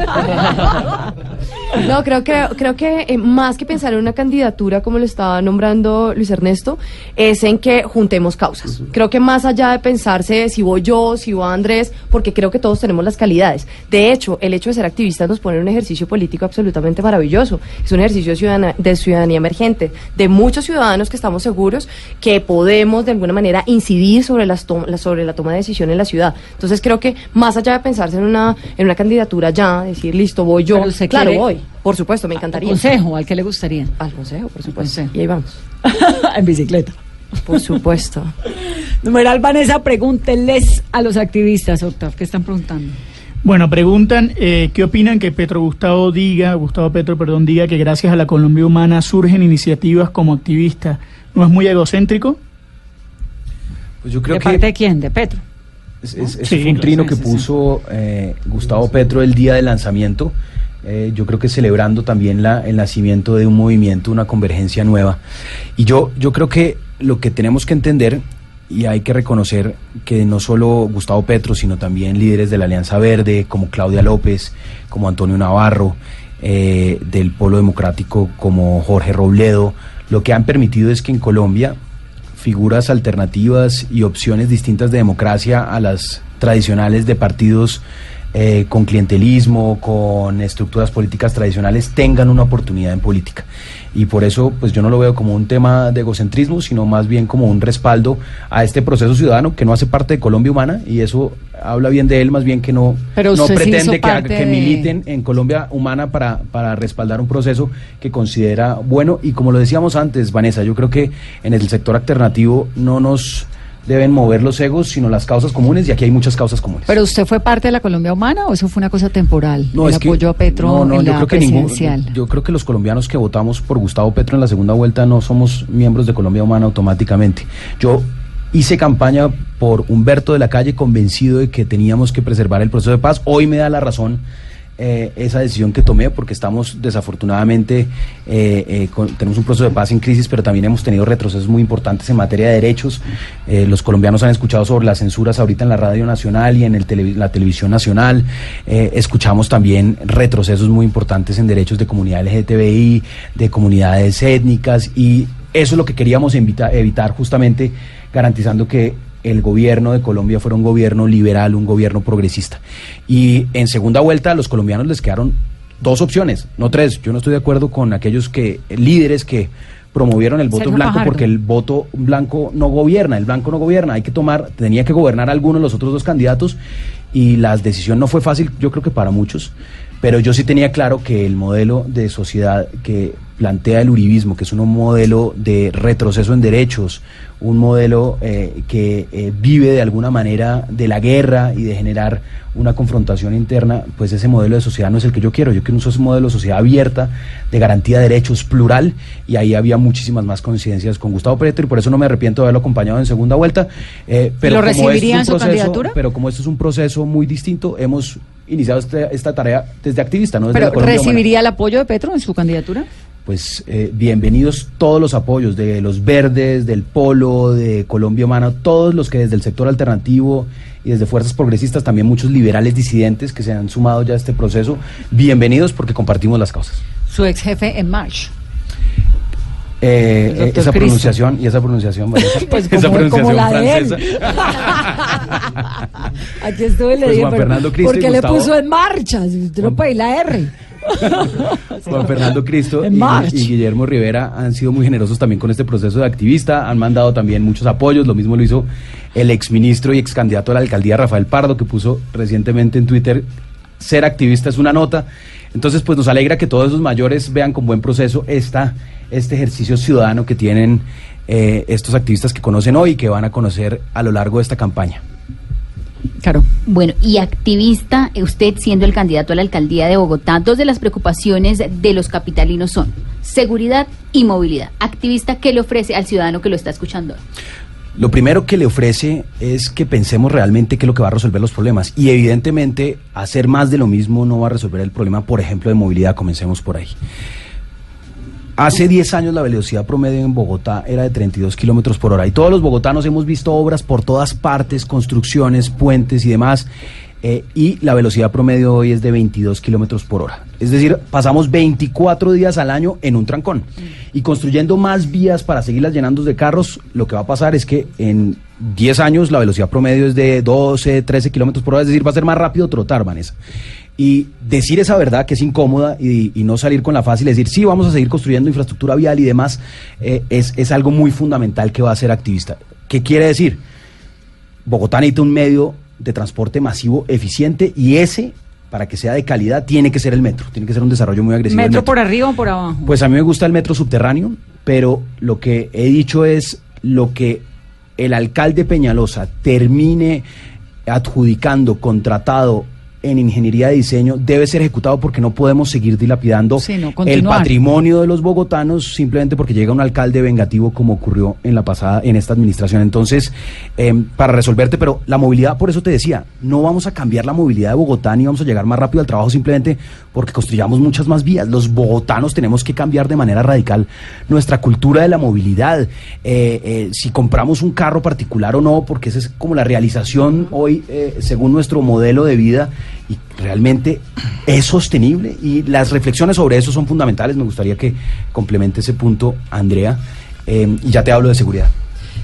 No, creo que, creo que eh, más que pensar en una candidatura, como lo estaba nombrando Luis Ernesto, es en que juntemos causas. Creo que más allá de pensarse si voy yo, si va Andrés, porque creo que todos tenemos las calidades. De hecho, el hecho de ser activistas nos pone en un ejercicio político absolutamente maravilloso. Es un ejercicio ciudadana- de ciudadanía emergente, de muchos ciudadanos que estamos seguros que podemos de alguna manera incidir sobre, las tom- la- sobre la toma de decisión en la ciudad. Entonces creo que más allá de pensarse en una, en una candidatura ya, decir, listo, voy yo, Pero claro, voy. Por supuesto, me encantaría. Consejo, ¿al que le gustaría? Al consejo, por supuesto. consejo. Y ahí vamos. en bicicleta. Por supuesto. Numeral Vanessa, pregúnteles a los activistas, Octav, ¿qué están preguntando? Bueno, preguntan eh, qué opinan que Petro Gustavo diga, Gustavo Petro, perdón, diga que gracias a la Colombia Humana surgen iniciativas como activista. ¿No es muy egocéntrico? Pues yo creo ¿De que parte de quién? ¿De Petro? Es, es- ese Sí, fue un trino sí, que sí, sí. puso eh, Gustavo Petro el día del lanzamiento. eh, yo creo que celebrando también la, el nacimiento de un movimiento, una convergencia nueva. Y yo, yo creo que lo que tenemos que entender y hay que reconocer que no solo Gustavo Petro, sino también líderes de la Alianza Verde, como Claudia López, como Antonio Navarro, eh, del Polo Democrático, como Jorge Robledo, lo que han permitido es que en Colombia figuras alternativas y opciones distintas de democracia a las tradicionales de partidos eh, con clientelismo, con estructuras políticas tradicionales, tengan una oportunidad en política. Y por eso, pues yo no lo veo como un tema de egocentrismo, sino más bien como un respaldo a este proceso ciudadano que no hace parte de Colombia Humana, y eso habla bien de él, más bien que no, Pero no pretende que, haga- parte que de- militen en Colombia Humana para, para respaldar un proceso que considera bueno. Y como lo decíamos antes, Vanessa, yo creo que en el sector alternativo no nos deben mover los egos, sino las causas comunes, y aquí hay muchas causas comunes. ¿Pero usted fue parte de la Colombia Humana o eso fue una cosa temporal? No, el es que- apoyo a Petro no, no, en yo la creo que ningún- presidencial. yo creo que los colombianos que votamos por Gustavo Petro en la segunda vuelta no somos miembros de Colombia Humana automáticamente. Yo hice campaña por Humberto de la Calle convencido de que teníamos que preservar el proceso de paz. Hoy me da la razón eh, esa decisión que tomé porque estamos desafortunadamente, eh, eh, tenemos un proceso de paz en crisis, pero también hemos tenido retrocesos muy importantes en materia de derechos. Los colombianos han escuchado sobre las censuras ahorita en la radio nacional y en el la televisión nacional. Escuchamos también retrocesos muy importantes en derechos de comunidad LGTBI, de comunidades étnicas y eso es lo que queríamos evitar justamente garantizando que el gobierno de Colombia fuera un gobierno liberal, un gobierno progresista. Y en segunda vuelta a los colombianos les quedaron dos opciones, no tres. Yo no estoy de acuerdo con aquellos que líderes que promovieron el voto Sergio blanco Fajardo. porque el voto blanco no gobierna, el blanco no gobierna, hay que tomar, tenía que gobernar alguno de los otros dos candidatos y la decisión no fue fácil, yo creo que para muchos, pero yo sí tenía claro que el modelo de sociedad que plantea el uribismo, que es un modelo de retroceso en derechos, un modelo eh, que eh, vive de alguna manera de la guerra y de generar una confrontación interna, pues ese modelo de sociedad no es el que yo quiero. Yo quiero un modelo de sociedad abierta, de garantía de derechos, plural, y ahí había muchísimas más coincidencias con Gustavo Petro y por eso no me arrepiento de haberlo acompañado en segunda vuelta. eh, pero ¿Lo como esto es recibiría un en su proceso- candidatura? Pero como esto es un proceso muy distinto, hemos iniciado este- esta tarea desde activista, no desde ¿Pero la Colombia Humana. recibiría el apoyo de Petro en su candidatura? Pues eh, bienvenidos todos los apoyos de los verdes, del polo, de Colombia Humana, todos los que desde el sector alternativo y desde fuerzas progresistas, también muchos liberales disidentes que se han sumado ya a este proceso, bienvenidos porque compartimos las causas. Su ex jefe en March. Eh, eh, esa Cristo. pronunciación y esa pronunciación, Vanessa, Pues esa como, como la de él. francesa. Aquí estuve le Pues dije, Juan pero Fernando Cristo ¿por qué le puso en marcha? Si usted no puede ir la R. Juan Fernando Cristo y, Guillermo Rivera han sido muy generosos también con este proceso de activista, han mandado también muchos apoyos, lo mismo lo hizo el exministro y ex candidato a la alcaldía Rafael Pardo, que puso recientemente en Twitter, ser activista es una nota. Entonces, pues nos alegra que todos esos mayores vean con buen proceso esta, este ejercicio ciudadano que tienen eh, estos activistas que conocen hoy y que van a conocer a lo largo de esta campaña. Claro. Bueno, y activista, eh, usted siendo el candidato a la alcaldía de Bogotá, dos de las preocupaciones de los capitalinos son seguridad y movilidad. Activista, ¿qué le ofrece al ciudadano que lo está escuchando? Lo primero que le ofrece es que pensemos realmente qué es lo que va a resolver los problemas. Y evidentemente hacer más de lo mismo no va a resolver el problema, por ejemplo, de movilidad. Comencemos por ahí. Hace 10 años la velocidad promedio en Bogotá era de 32 kilómetros por hora y todos los bogotanos hemos visto obras por todas partes, construcciones, puentes y demás. eh, y la velocidad promedio hoy es de 22 kilómetros por hora. Es decir, pasamos 24 días al año en un trancón. Y construyendo más vías para seguirlas llenando de carros, lo que va a pasar es que en 10 años la velocidad promedio es de 12, 13 kilómetros por hora. Es decir, va a ser más rápido trotar, Vanessa. Y decir esa verdad que es incómoda y, y no salir con la fácil, decir, sí, vamos a seguir construyendo infraestructura vial y demás, eh, es, es algo muy fundamental que va a ser activista. ¿Qué quiere decir? Bogotá necesita un medio de transporte masivo eficiente y ese, para que sea de calidad, tiene que ser el metro, tiene que ser un desarrollo muy agresivo. del ¿Metro por arriba o por abajo? Pues a mí me gusta el metro subterráneo, pero lo que he dicho es lo que el alcalde Peñalosa termine adjudicando, contratado en ingeniería de diseño, debe ser ejecutado porque no podemos seguir dilapidando Sí, no, el patrimonio de los bogotanos simplemente porque llega un alcalde vengativo como ocurrió en la pasada, en esta administración. Entonces, em, para resolverte, pero la movilidad, por eso te decía, no vamos a cambiar la movilidad de Bogotá ni vamos a llegar más rápido al trabajo simplemente porque construyamos muchas más vías. Los bogotanos tenemos que cambiar de manera radical nuestra cultura de la movilidad. Eh, eh, si compramos un carro particular o no, porque esa es como la realización hoy eh, según nuestro modelo de vida y realmente es sostenible y las reflexiones sobre eso son fundamentales. Me gustaría que complemente ese punto, Andrea, eh, y ya te hablo de seguridad.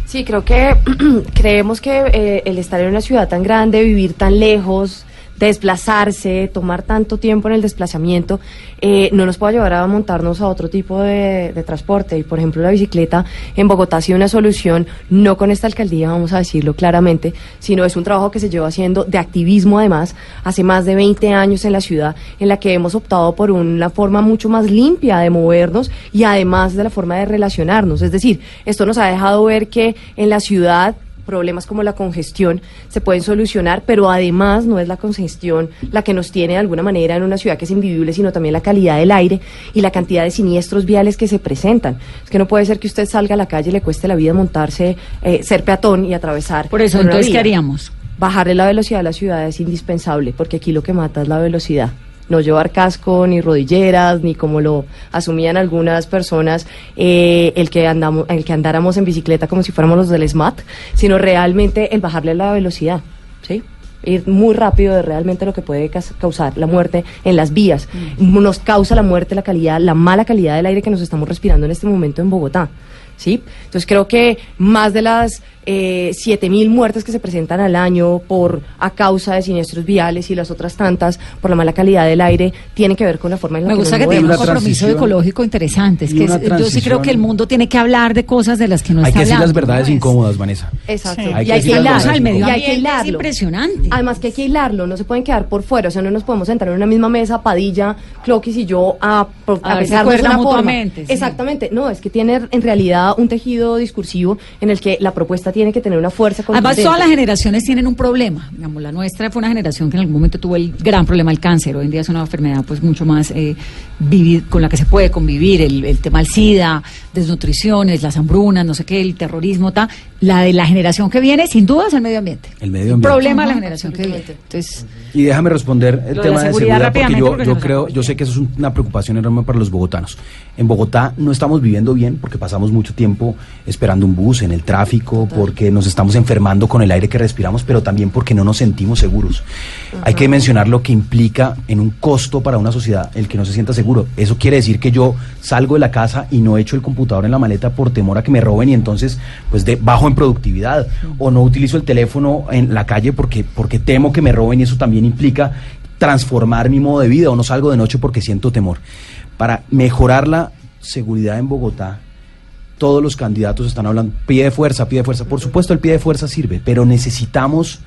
Sí, creo que creemos que eh, el estar en una ciudad tan grande, vivir tan lejos, desplazarse, tomar tanto tiempo en el desplazamiento, eh, no nos puede llevar a montarnos a otro tipo de, de transporte. Y por ejemplo, la bicicleta en Bogotá ha sido una solución, no con esta alcaldía, vamos a decirlo claramente, sino es un trabajo que se lleva haciendo de activismo además hace más de 20 años en la ciudad, en la que hemos optado por una forma mucho más limpia de movernos y además de la forma de relacionarnos. Es decir, esto nos ha dejado ver que en la ciudad problemas como la congestión se pueden solucionar, pero además no es la congestión la que nos tiene de alguna manera en una ciudad que es invivible, sino también la calidad del aire y la cantidad de siniestros viales que se presentan. Es que no puede ser que usted salga a la calle y le cueste la vida montarse, eh, ser peatón y atravesar. Por eso, por entonces, ¿qué haríamos? Bajarle la velocidad a la ciudad es indispensable, porque aquí lo que mata es la velocidad. No llevar casco, ni rodilleras, ni como lo asumían algunas personas, eh, el, que andamos, el que andáramos en bicicleta como si fuéramos los del SMAT, sino realmente el bajarle la velocidad, ¿sí? Ir muy rápido es realmente lo que puede causar la muerte en las vías. Nos causa la muerte la calidad, la mala calidad del aire que nos estamos respirando en este momento en Bogotá. ¿sí? Entonces creo que más de las eh, 7.000 muertes que se presentan al año por a causa de siniestros viales y las otras tantas por la mala calidad del aire tienen que ver con la forma en la Me que gusta que tenga un compromiso ecológico interesante. Es que es- yo sí creo que el mundo tiene que hablar de cosas de las que no Hay está que decir las verdades incómodas, Vanessa. Exacto. Sí. Y Hay que hay que decir las hilarlo. medio Y hay que es hilarlo. impresionante. Además que hay que hilarlo, no se pueden quedar por fuera, o sea, no nos podemos sentar en una misma mesa, Padilla, Cloquis y yo a, A a acuerdan una forma. sí. Exactamente, no, es que tiene en realidad un tejido discursivo en el que la propuesta tiene que tener una fuerza Además, todas las generaciones tienen un problema. Digamos, la nuestra fue una generación que en algún momento tuvo el gran problema del cáncer. Hoy en día es una enfermedad pues mucho más eh, vivi- con la que se puede convivir. El, el tema del SIDA, desnutriciones, las hambrunas, no sé qué, el terrorismo, ta. La de la generación que viene, sin duda, es el medio ambiente. El medio El ambiente. problema de la generación que viene. Entonces, Y déjame responder el de tema de seguridad porque yo, yo creo, yo sé que eso es una preocupación enorme para los bogotanos. En Bogotá no estamos viviendo bien porque pasamos mucho tiempo esperando un bus en el tráfico, por porque nos estamos enfermando con el aire que respiramos, pero también porque no nos sentimos seguros. Hay que mencionar lo que implica en un costo para una sociedad el que no se sienta seguro. Eso quiere decir que yo salgo de la casa y no echo el computador en la maleta por temor a que me roben y entonces pues de, bajo en productividad o no utilizo el teléfono en la calle porque, porque temo que me roben y eso también implica transformar mi modo de vida o no salgo de noche porque siento temor. Para mejorar la seguridad en Bogotá, todos los candidatos están hablando, pie de fuerza, pie de fuerza. Por supuesto, el pie de fuerza sirve, pero necesitamos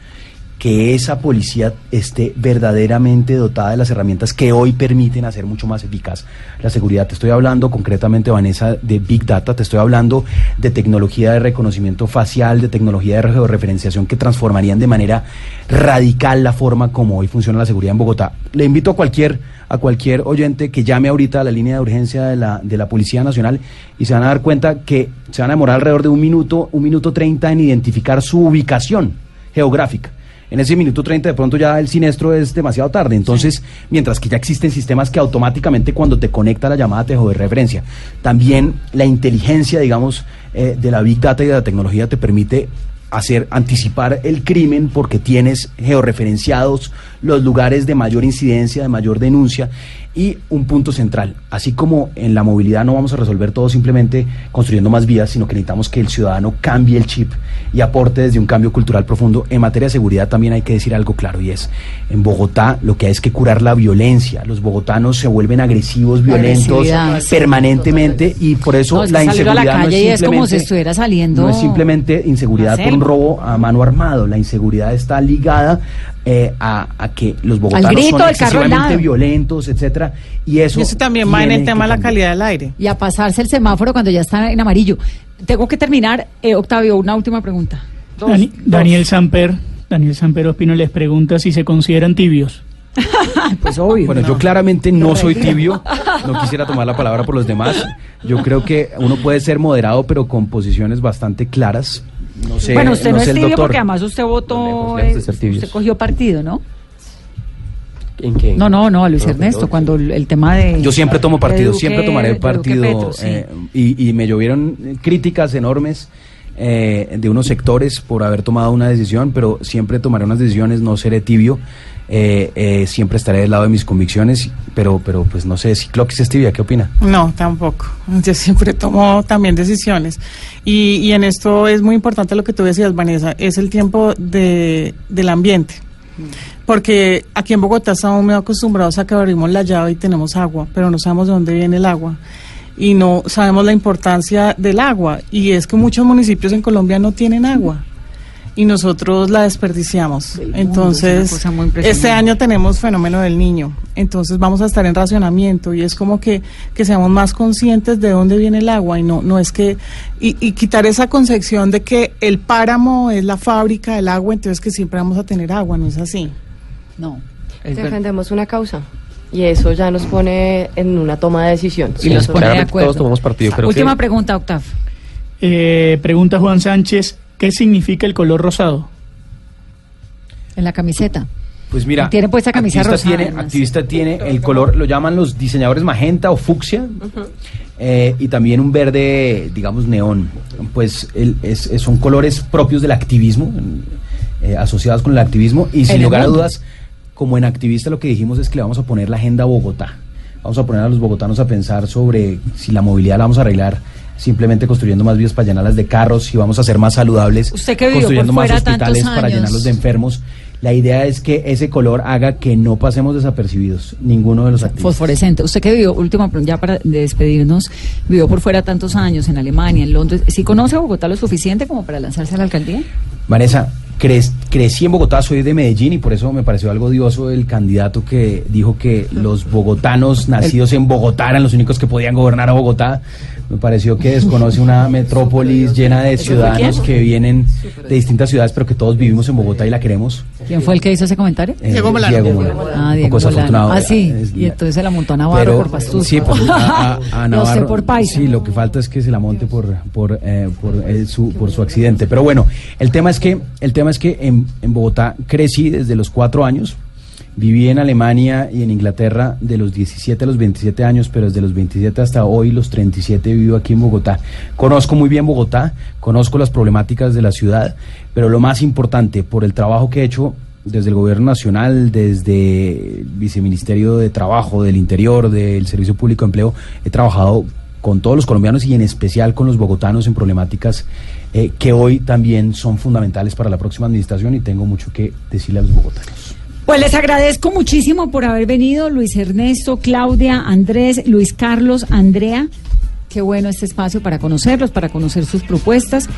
que esa policía esté verdaderamente dotada de las herramientas que hoy permiten hacer mucho más eficaz la seguridad. Te estoy hablando concretamente, Vanessa, de Big Data, te estoy hablando de tecnología de reconocimiento facial, de tecnología de georreferenciación que transformarían de manera radical la forma como hoy funciona la seguridad en Bogotá. Le invito a cualquier a cualquier oyente que llame ahorita a la línea de urgencia de la, de la Policía Nacional y se van a dar cuenta que se van a demorar alrededor de un minuto, un minuto treinta en identificar su ubicación geográfica en ese minuto 30 de pronto ya el siniestro es demasiado tarde. Entonces, mientras que ya existen sistemas que automáticamente cuando te conecta la llamada te de referencia. También la inteligencia, digamos, eh, de la Big Data y de la tecnología te permite hacer anticipar el crimen porque tienes georreferenciados los lugares de mayor incidencia, de mayor denuncia y un punto central. Así como en la movilidad no vamos a resolver todo simplemente construyendo más vías, sino que necesitamos que el ciudadano cambie el chip y aporte desde un cambio cultural profundo. En materia de seguridad también hay que decir algo claro y es, en Bogotá lo que hay es que curar la violencia. Los bogotanos se vuelven agresivos, violentos permanentemente y por eso la inseguridad no es, como si estuviera saliendo. No es simplemente inseguridad por un robo a mano armado. La inseguridad está ligada eh, a, que los bogotanos son excesivamente violentos, etcétera, y eso, también va en el tema de la calidad del aire. Y a pasarse el semáforo cuando ya está en amarillo. Tengo que terminar, eh, Octavio, una última pregunta. Daniel Samper, Daniel Samper Ospino les pregunta si se consideran tibios. pues obvio. Bueno, yo claramente no soy tibio, no quisiera tomar la palabra por los demás. Yo creo que uno puede ser moderado, pero con posiciones bastante claras bueno, usted no, es tibio porque además usted votó, usted cogió partido, ¿no? ¿En qué? No, no, no, Luis Ernesto, cuando el, tema de... Yo siempre tomo partido, siempre tomaré partido. Eh, y, me llovieron críticas enormes eh, de unos sectores por haber tomado una decisión, pero siempre tomaré unas decisiones, no seré tibio. Eh, eh, siempre estaré del lado de mis convicciones, pero, pero pues no sé si Cloquis es tibia, ¿qué opina? No, tampoco. Yo siempre tomo también decisiones. Y, y en esto es muy importante lo que tú decías, Vanessa, es el tiempo de, del ambiente. Porque aquí en Bogotá estamos muy acostumbrados a que abrimos la llave y tenemos agua, pero no sabemos de dónde viene el agua y no sabemos la importancia del agua. Y es que muchos municipios en Colombia no tienen agua y nosotros la desperdiciamos. Entonces, este año tenemos fenómeno del niño, entonces vamos a estar en racionamiento y es como que, que seamos más conscientes de dónde viene el agua y no, no es que, y, quitar esa concepción de que el páramo es la fábrica del agua, entonces que siempre vamos a tener agua, no es así. No. Defendemos una causa. Y eso ya nos pone en una toma de decisión. y nos pone de acuerdo. Todos tomamos partido. Última pregunta, Octav. Eh, pregunta Juan Sánchez. ¿Qué significa el color rosado? En la camiseta. Pues mira, tiene puesta camisa rosada. Tiene, activista tiene el color, lo llaman los diseñadores magenta o fucsia, eh, y también un verde, digamos, neón. Pues son colores propios del activismo, eh, asociados con el activismo, y sin lugar a dudas, como en activista lo que dijimos es que le vamos a poner la agenda a Bogotá. Vamos a poner a los bogotanos a pensar sobre si la movilidad la vamos a arreglar simplemente construyendo más vías para llenarlas de carros y vamos a ser más saludables, Usted que construyendo más hospitales para llenarlos de enfermos. La idea es que ese color haga que no pasemos desapercibidos ninguno de los activos. Fosforescente. Usted que vivió, última ya para despedirnos, vivió por fuera tantos años en Alemania, en Londres. ¿Sí conoce a Bogotá lo suficiente como para lanzarse a la alcaldía? Vanessa, crecí en Bogotá, soy de Medellín y por eso me pareció algo odioso el candidato que dijo que los bogotanos nacidos en Bogotá eran los únicos que podían gobernar a Bogotá. Me pareció que desconoce una metrópolis llena de ciudadanos que vienen de distintas ciudades, pero que todos vivimos en Bogotá y la queremos. ¿Quién fue el que hizo ese comentario? Eh, Diego Molano. Diego Molano. Ah, Diego Molano. Ah, sí. y entonces se la montó a Navarro por Pastuso. Sí, pues, a, a, Navarro. No por Paisa. Sí, lo que falta es que se la monte por por eh, por, eh, su por su accidente. Pero bueno, el tema es que el tema es que en, en Bogotá crecí desde los cuatro años Viví en Alemania y en Inglaterra de los 17 a los 27 años, pero desde los 27 hasta hoy, los 37, vivo aquí en Bogotá. Conozco muy bien Bogotá, conozco las problemáticas de la ciudad, pero lo más importante, por el trabajo que he hecho desde el Gobierno Nacional, desde el Viceministerio de Trabajo, del Interior, del Servicio Público de Empleo, he trabajado con todos los colombianos y en especial con los bogotanos en problemáticas eh, que hoy también son fundamentales para la próxima administración y tengo mucho que decirle a los bogotanos. Pues les agradezco muchísimo por haber venido, Luis Ernesto, Claudia, Andrés, Luis Carlos, Andrea. Qué bueno este espacio para conocerlos, para conocer sus propuestas.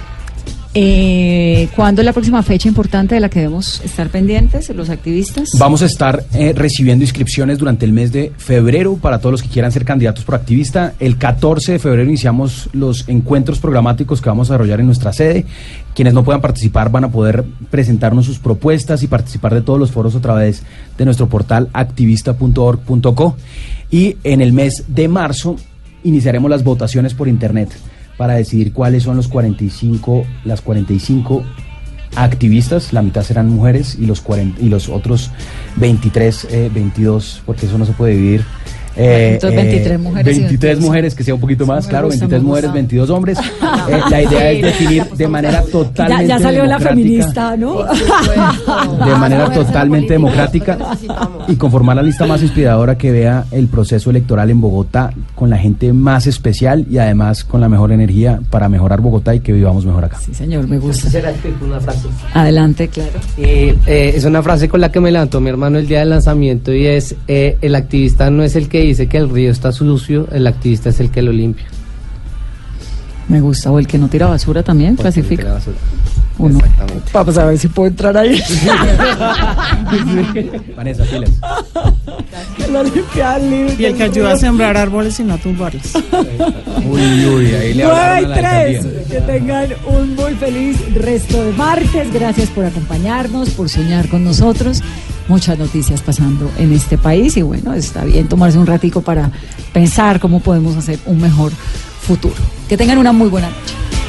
Eh, ¿Cuándo es la próxima fecha importante de la que debemos estar pendientes, los activistas? Vamos a estar eh, recibiendo inscripciones durante el mes de febrero para todos los que quieran ser candidatos por activista. El 14 de febrero iniciamos los encuentros programáticos que vamos a desarrollar en nuestra sede. Quienes no puedan participar van a poder presentarnos sus propuestas y participar de todos los foros a través de nuestro portal activista.org.co. Y en el mes de marzo iniciaremos las votaciones por internet para decidir cuáles son los 45, las 45 activistas, la mitad serán mujeres y los 40, y los otros 23, eh, 22, porque eso no se puede dividir. Eh, Entonces, 23 mujeres y 23 mujeres, que sea un poquito más, claro, gusta, 23 me mujeres, gusta. 22 hombres. Eh, la idea es definir de manera Ya, totalmente ya salió la feminista, ¿no? de manera totalmente democrática y conformar la lista más inspiradora que vea el proceso electoral en Bogotá con la gente más especial y además con la mejor energía para mejorar Bogotá y que vivamos mejor acá. Sí, señor, me gusta. Una frase. Adelante, claro. Eh, eh, es una frase con la que me levantó mi hermano el día del lanzamiento y es, eh, el activista no es el que dice que el río está sucio, el activista es el que lo limpia. Me gusta. O el que no tira basura también, clasifica. La basura. Uno. Exactamente. Vamos a ver si puedo entrar ahí. Vanessa, pilas. Y el que ayuda a sembrar árboles y no a tumbarlos. Uy, uy, ahí le 9 hablaron y a la 3. alcaldía. Que tengan un muy feliz resto de martes. Gracias por acompañarnos, por soñar con nosotros. Muchas noticias pasando en este país y bueno, está bien tomarse un ratico para pensar cómo podemos hacer un mejor futuro. Que tengan una muy buena noche.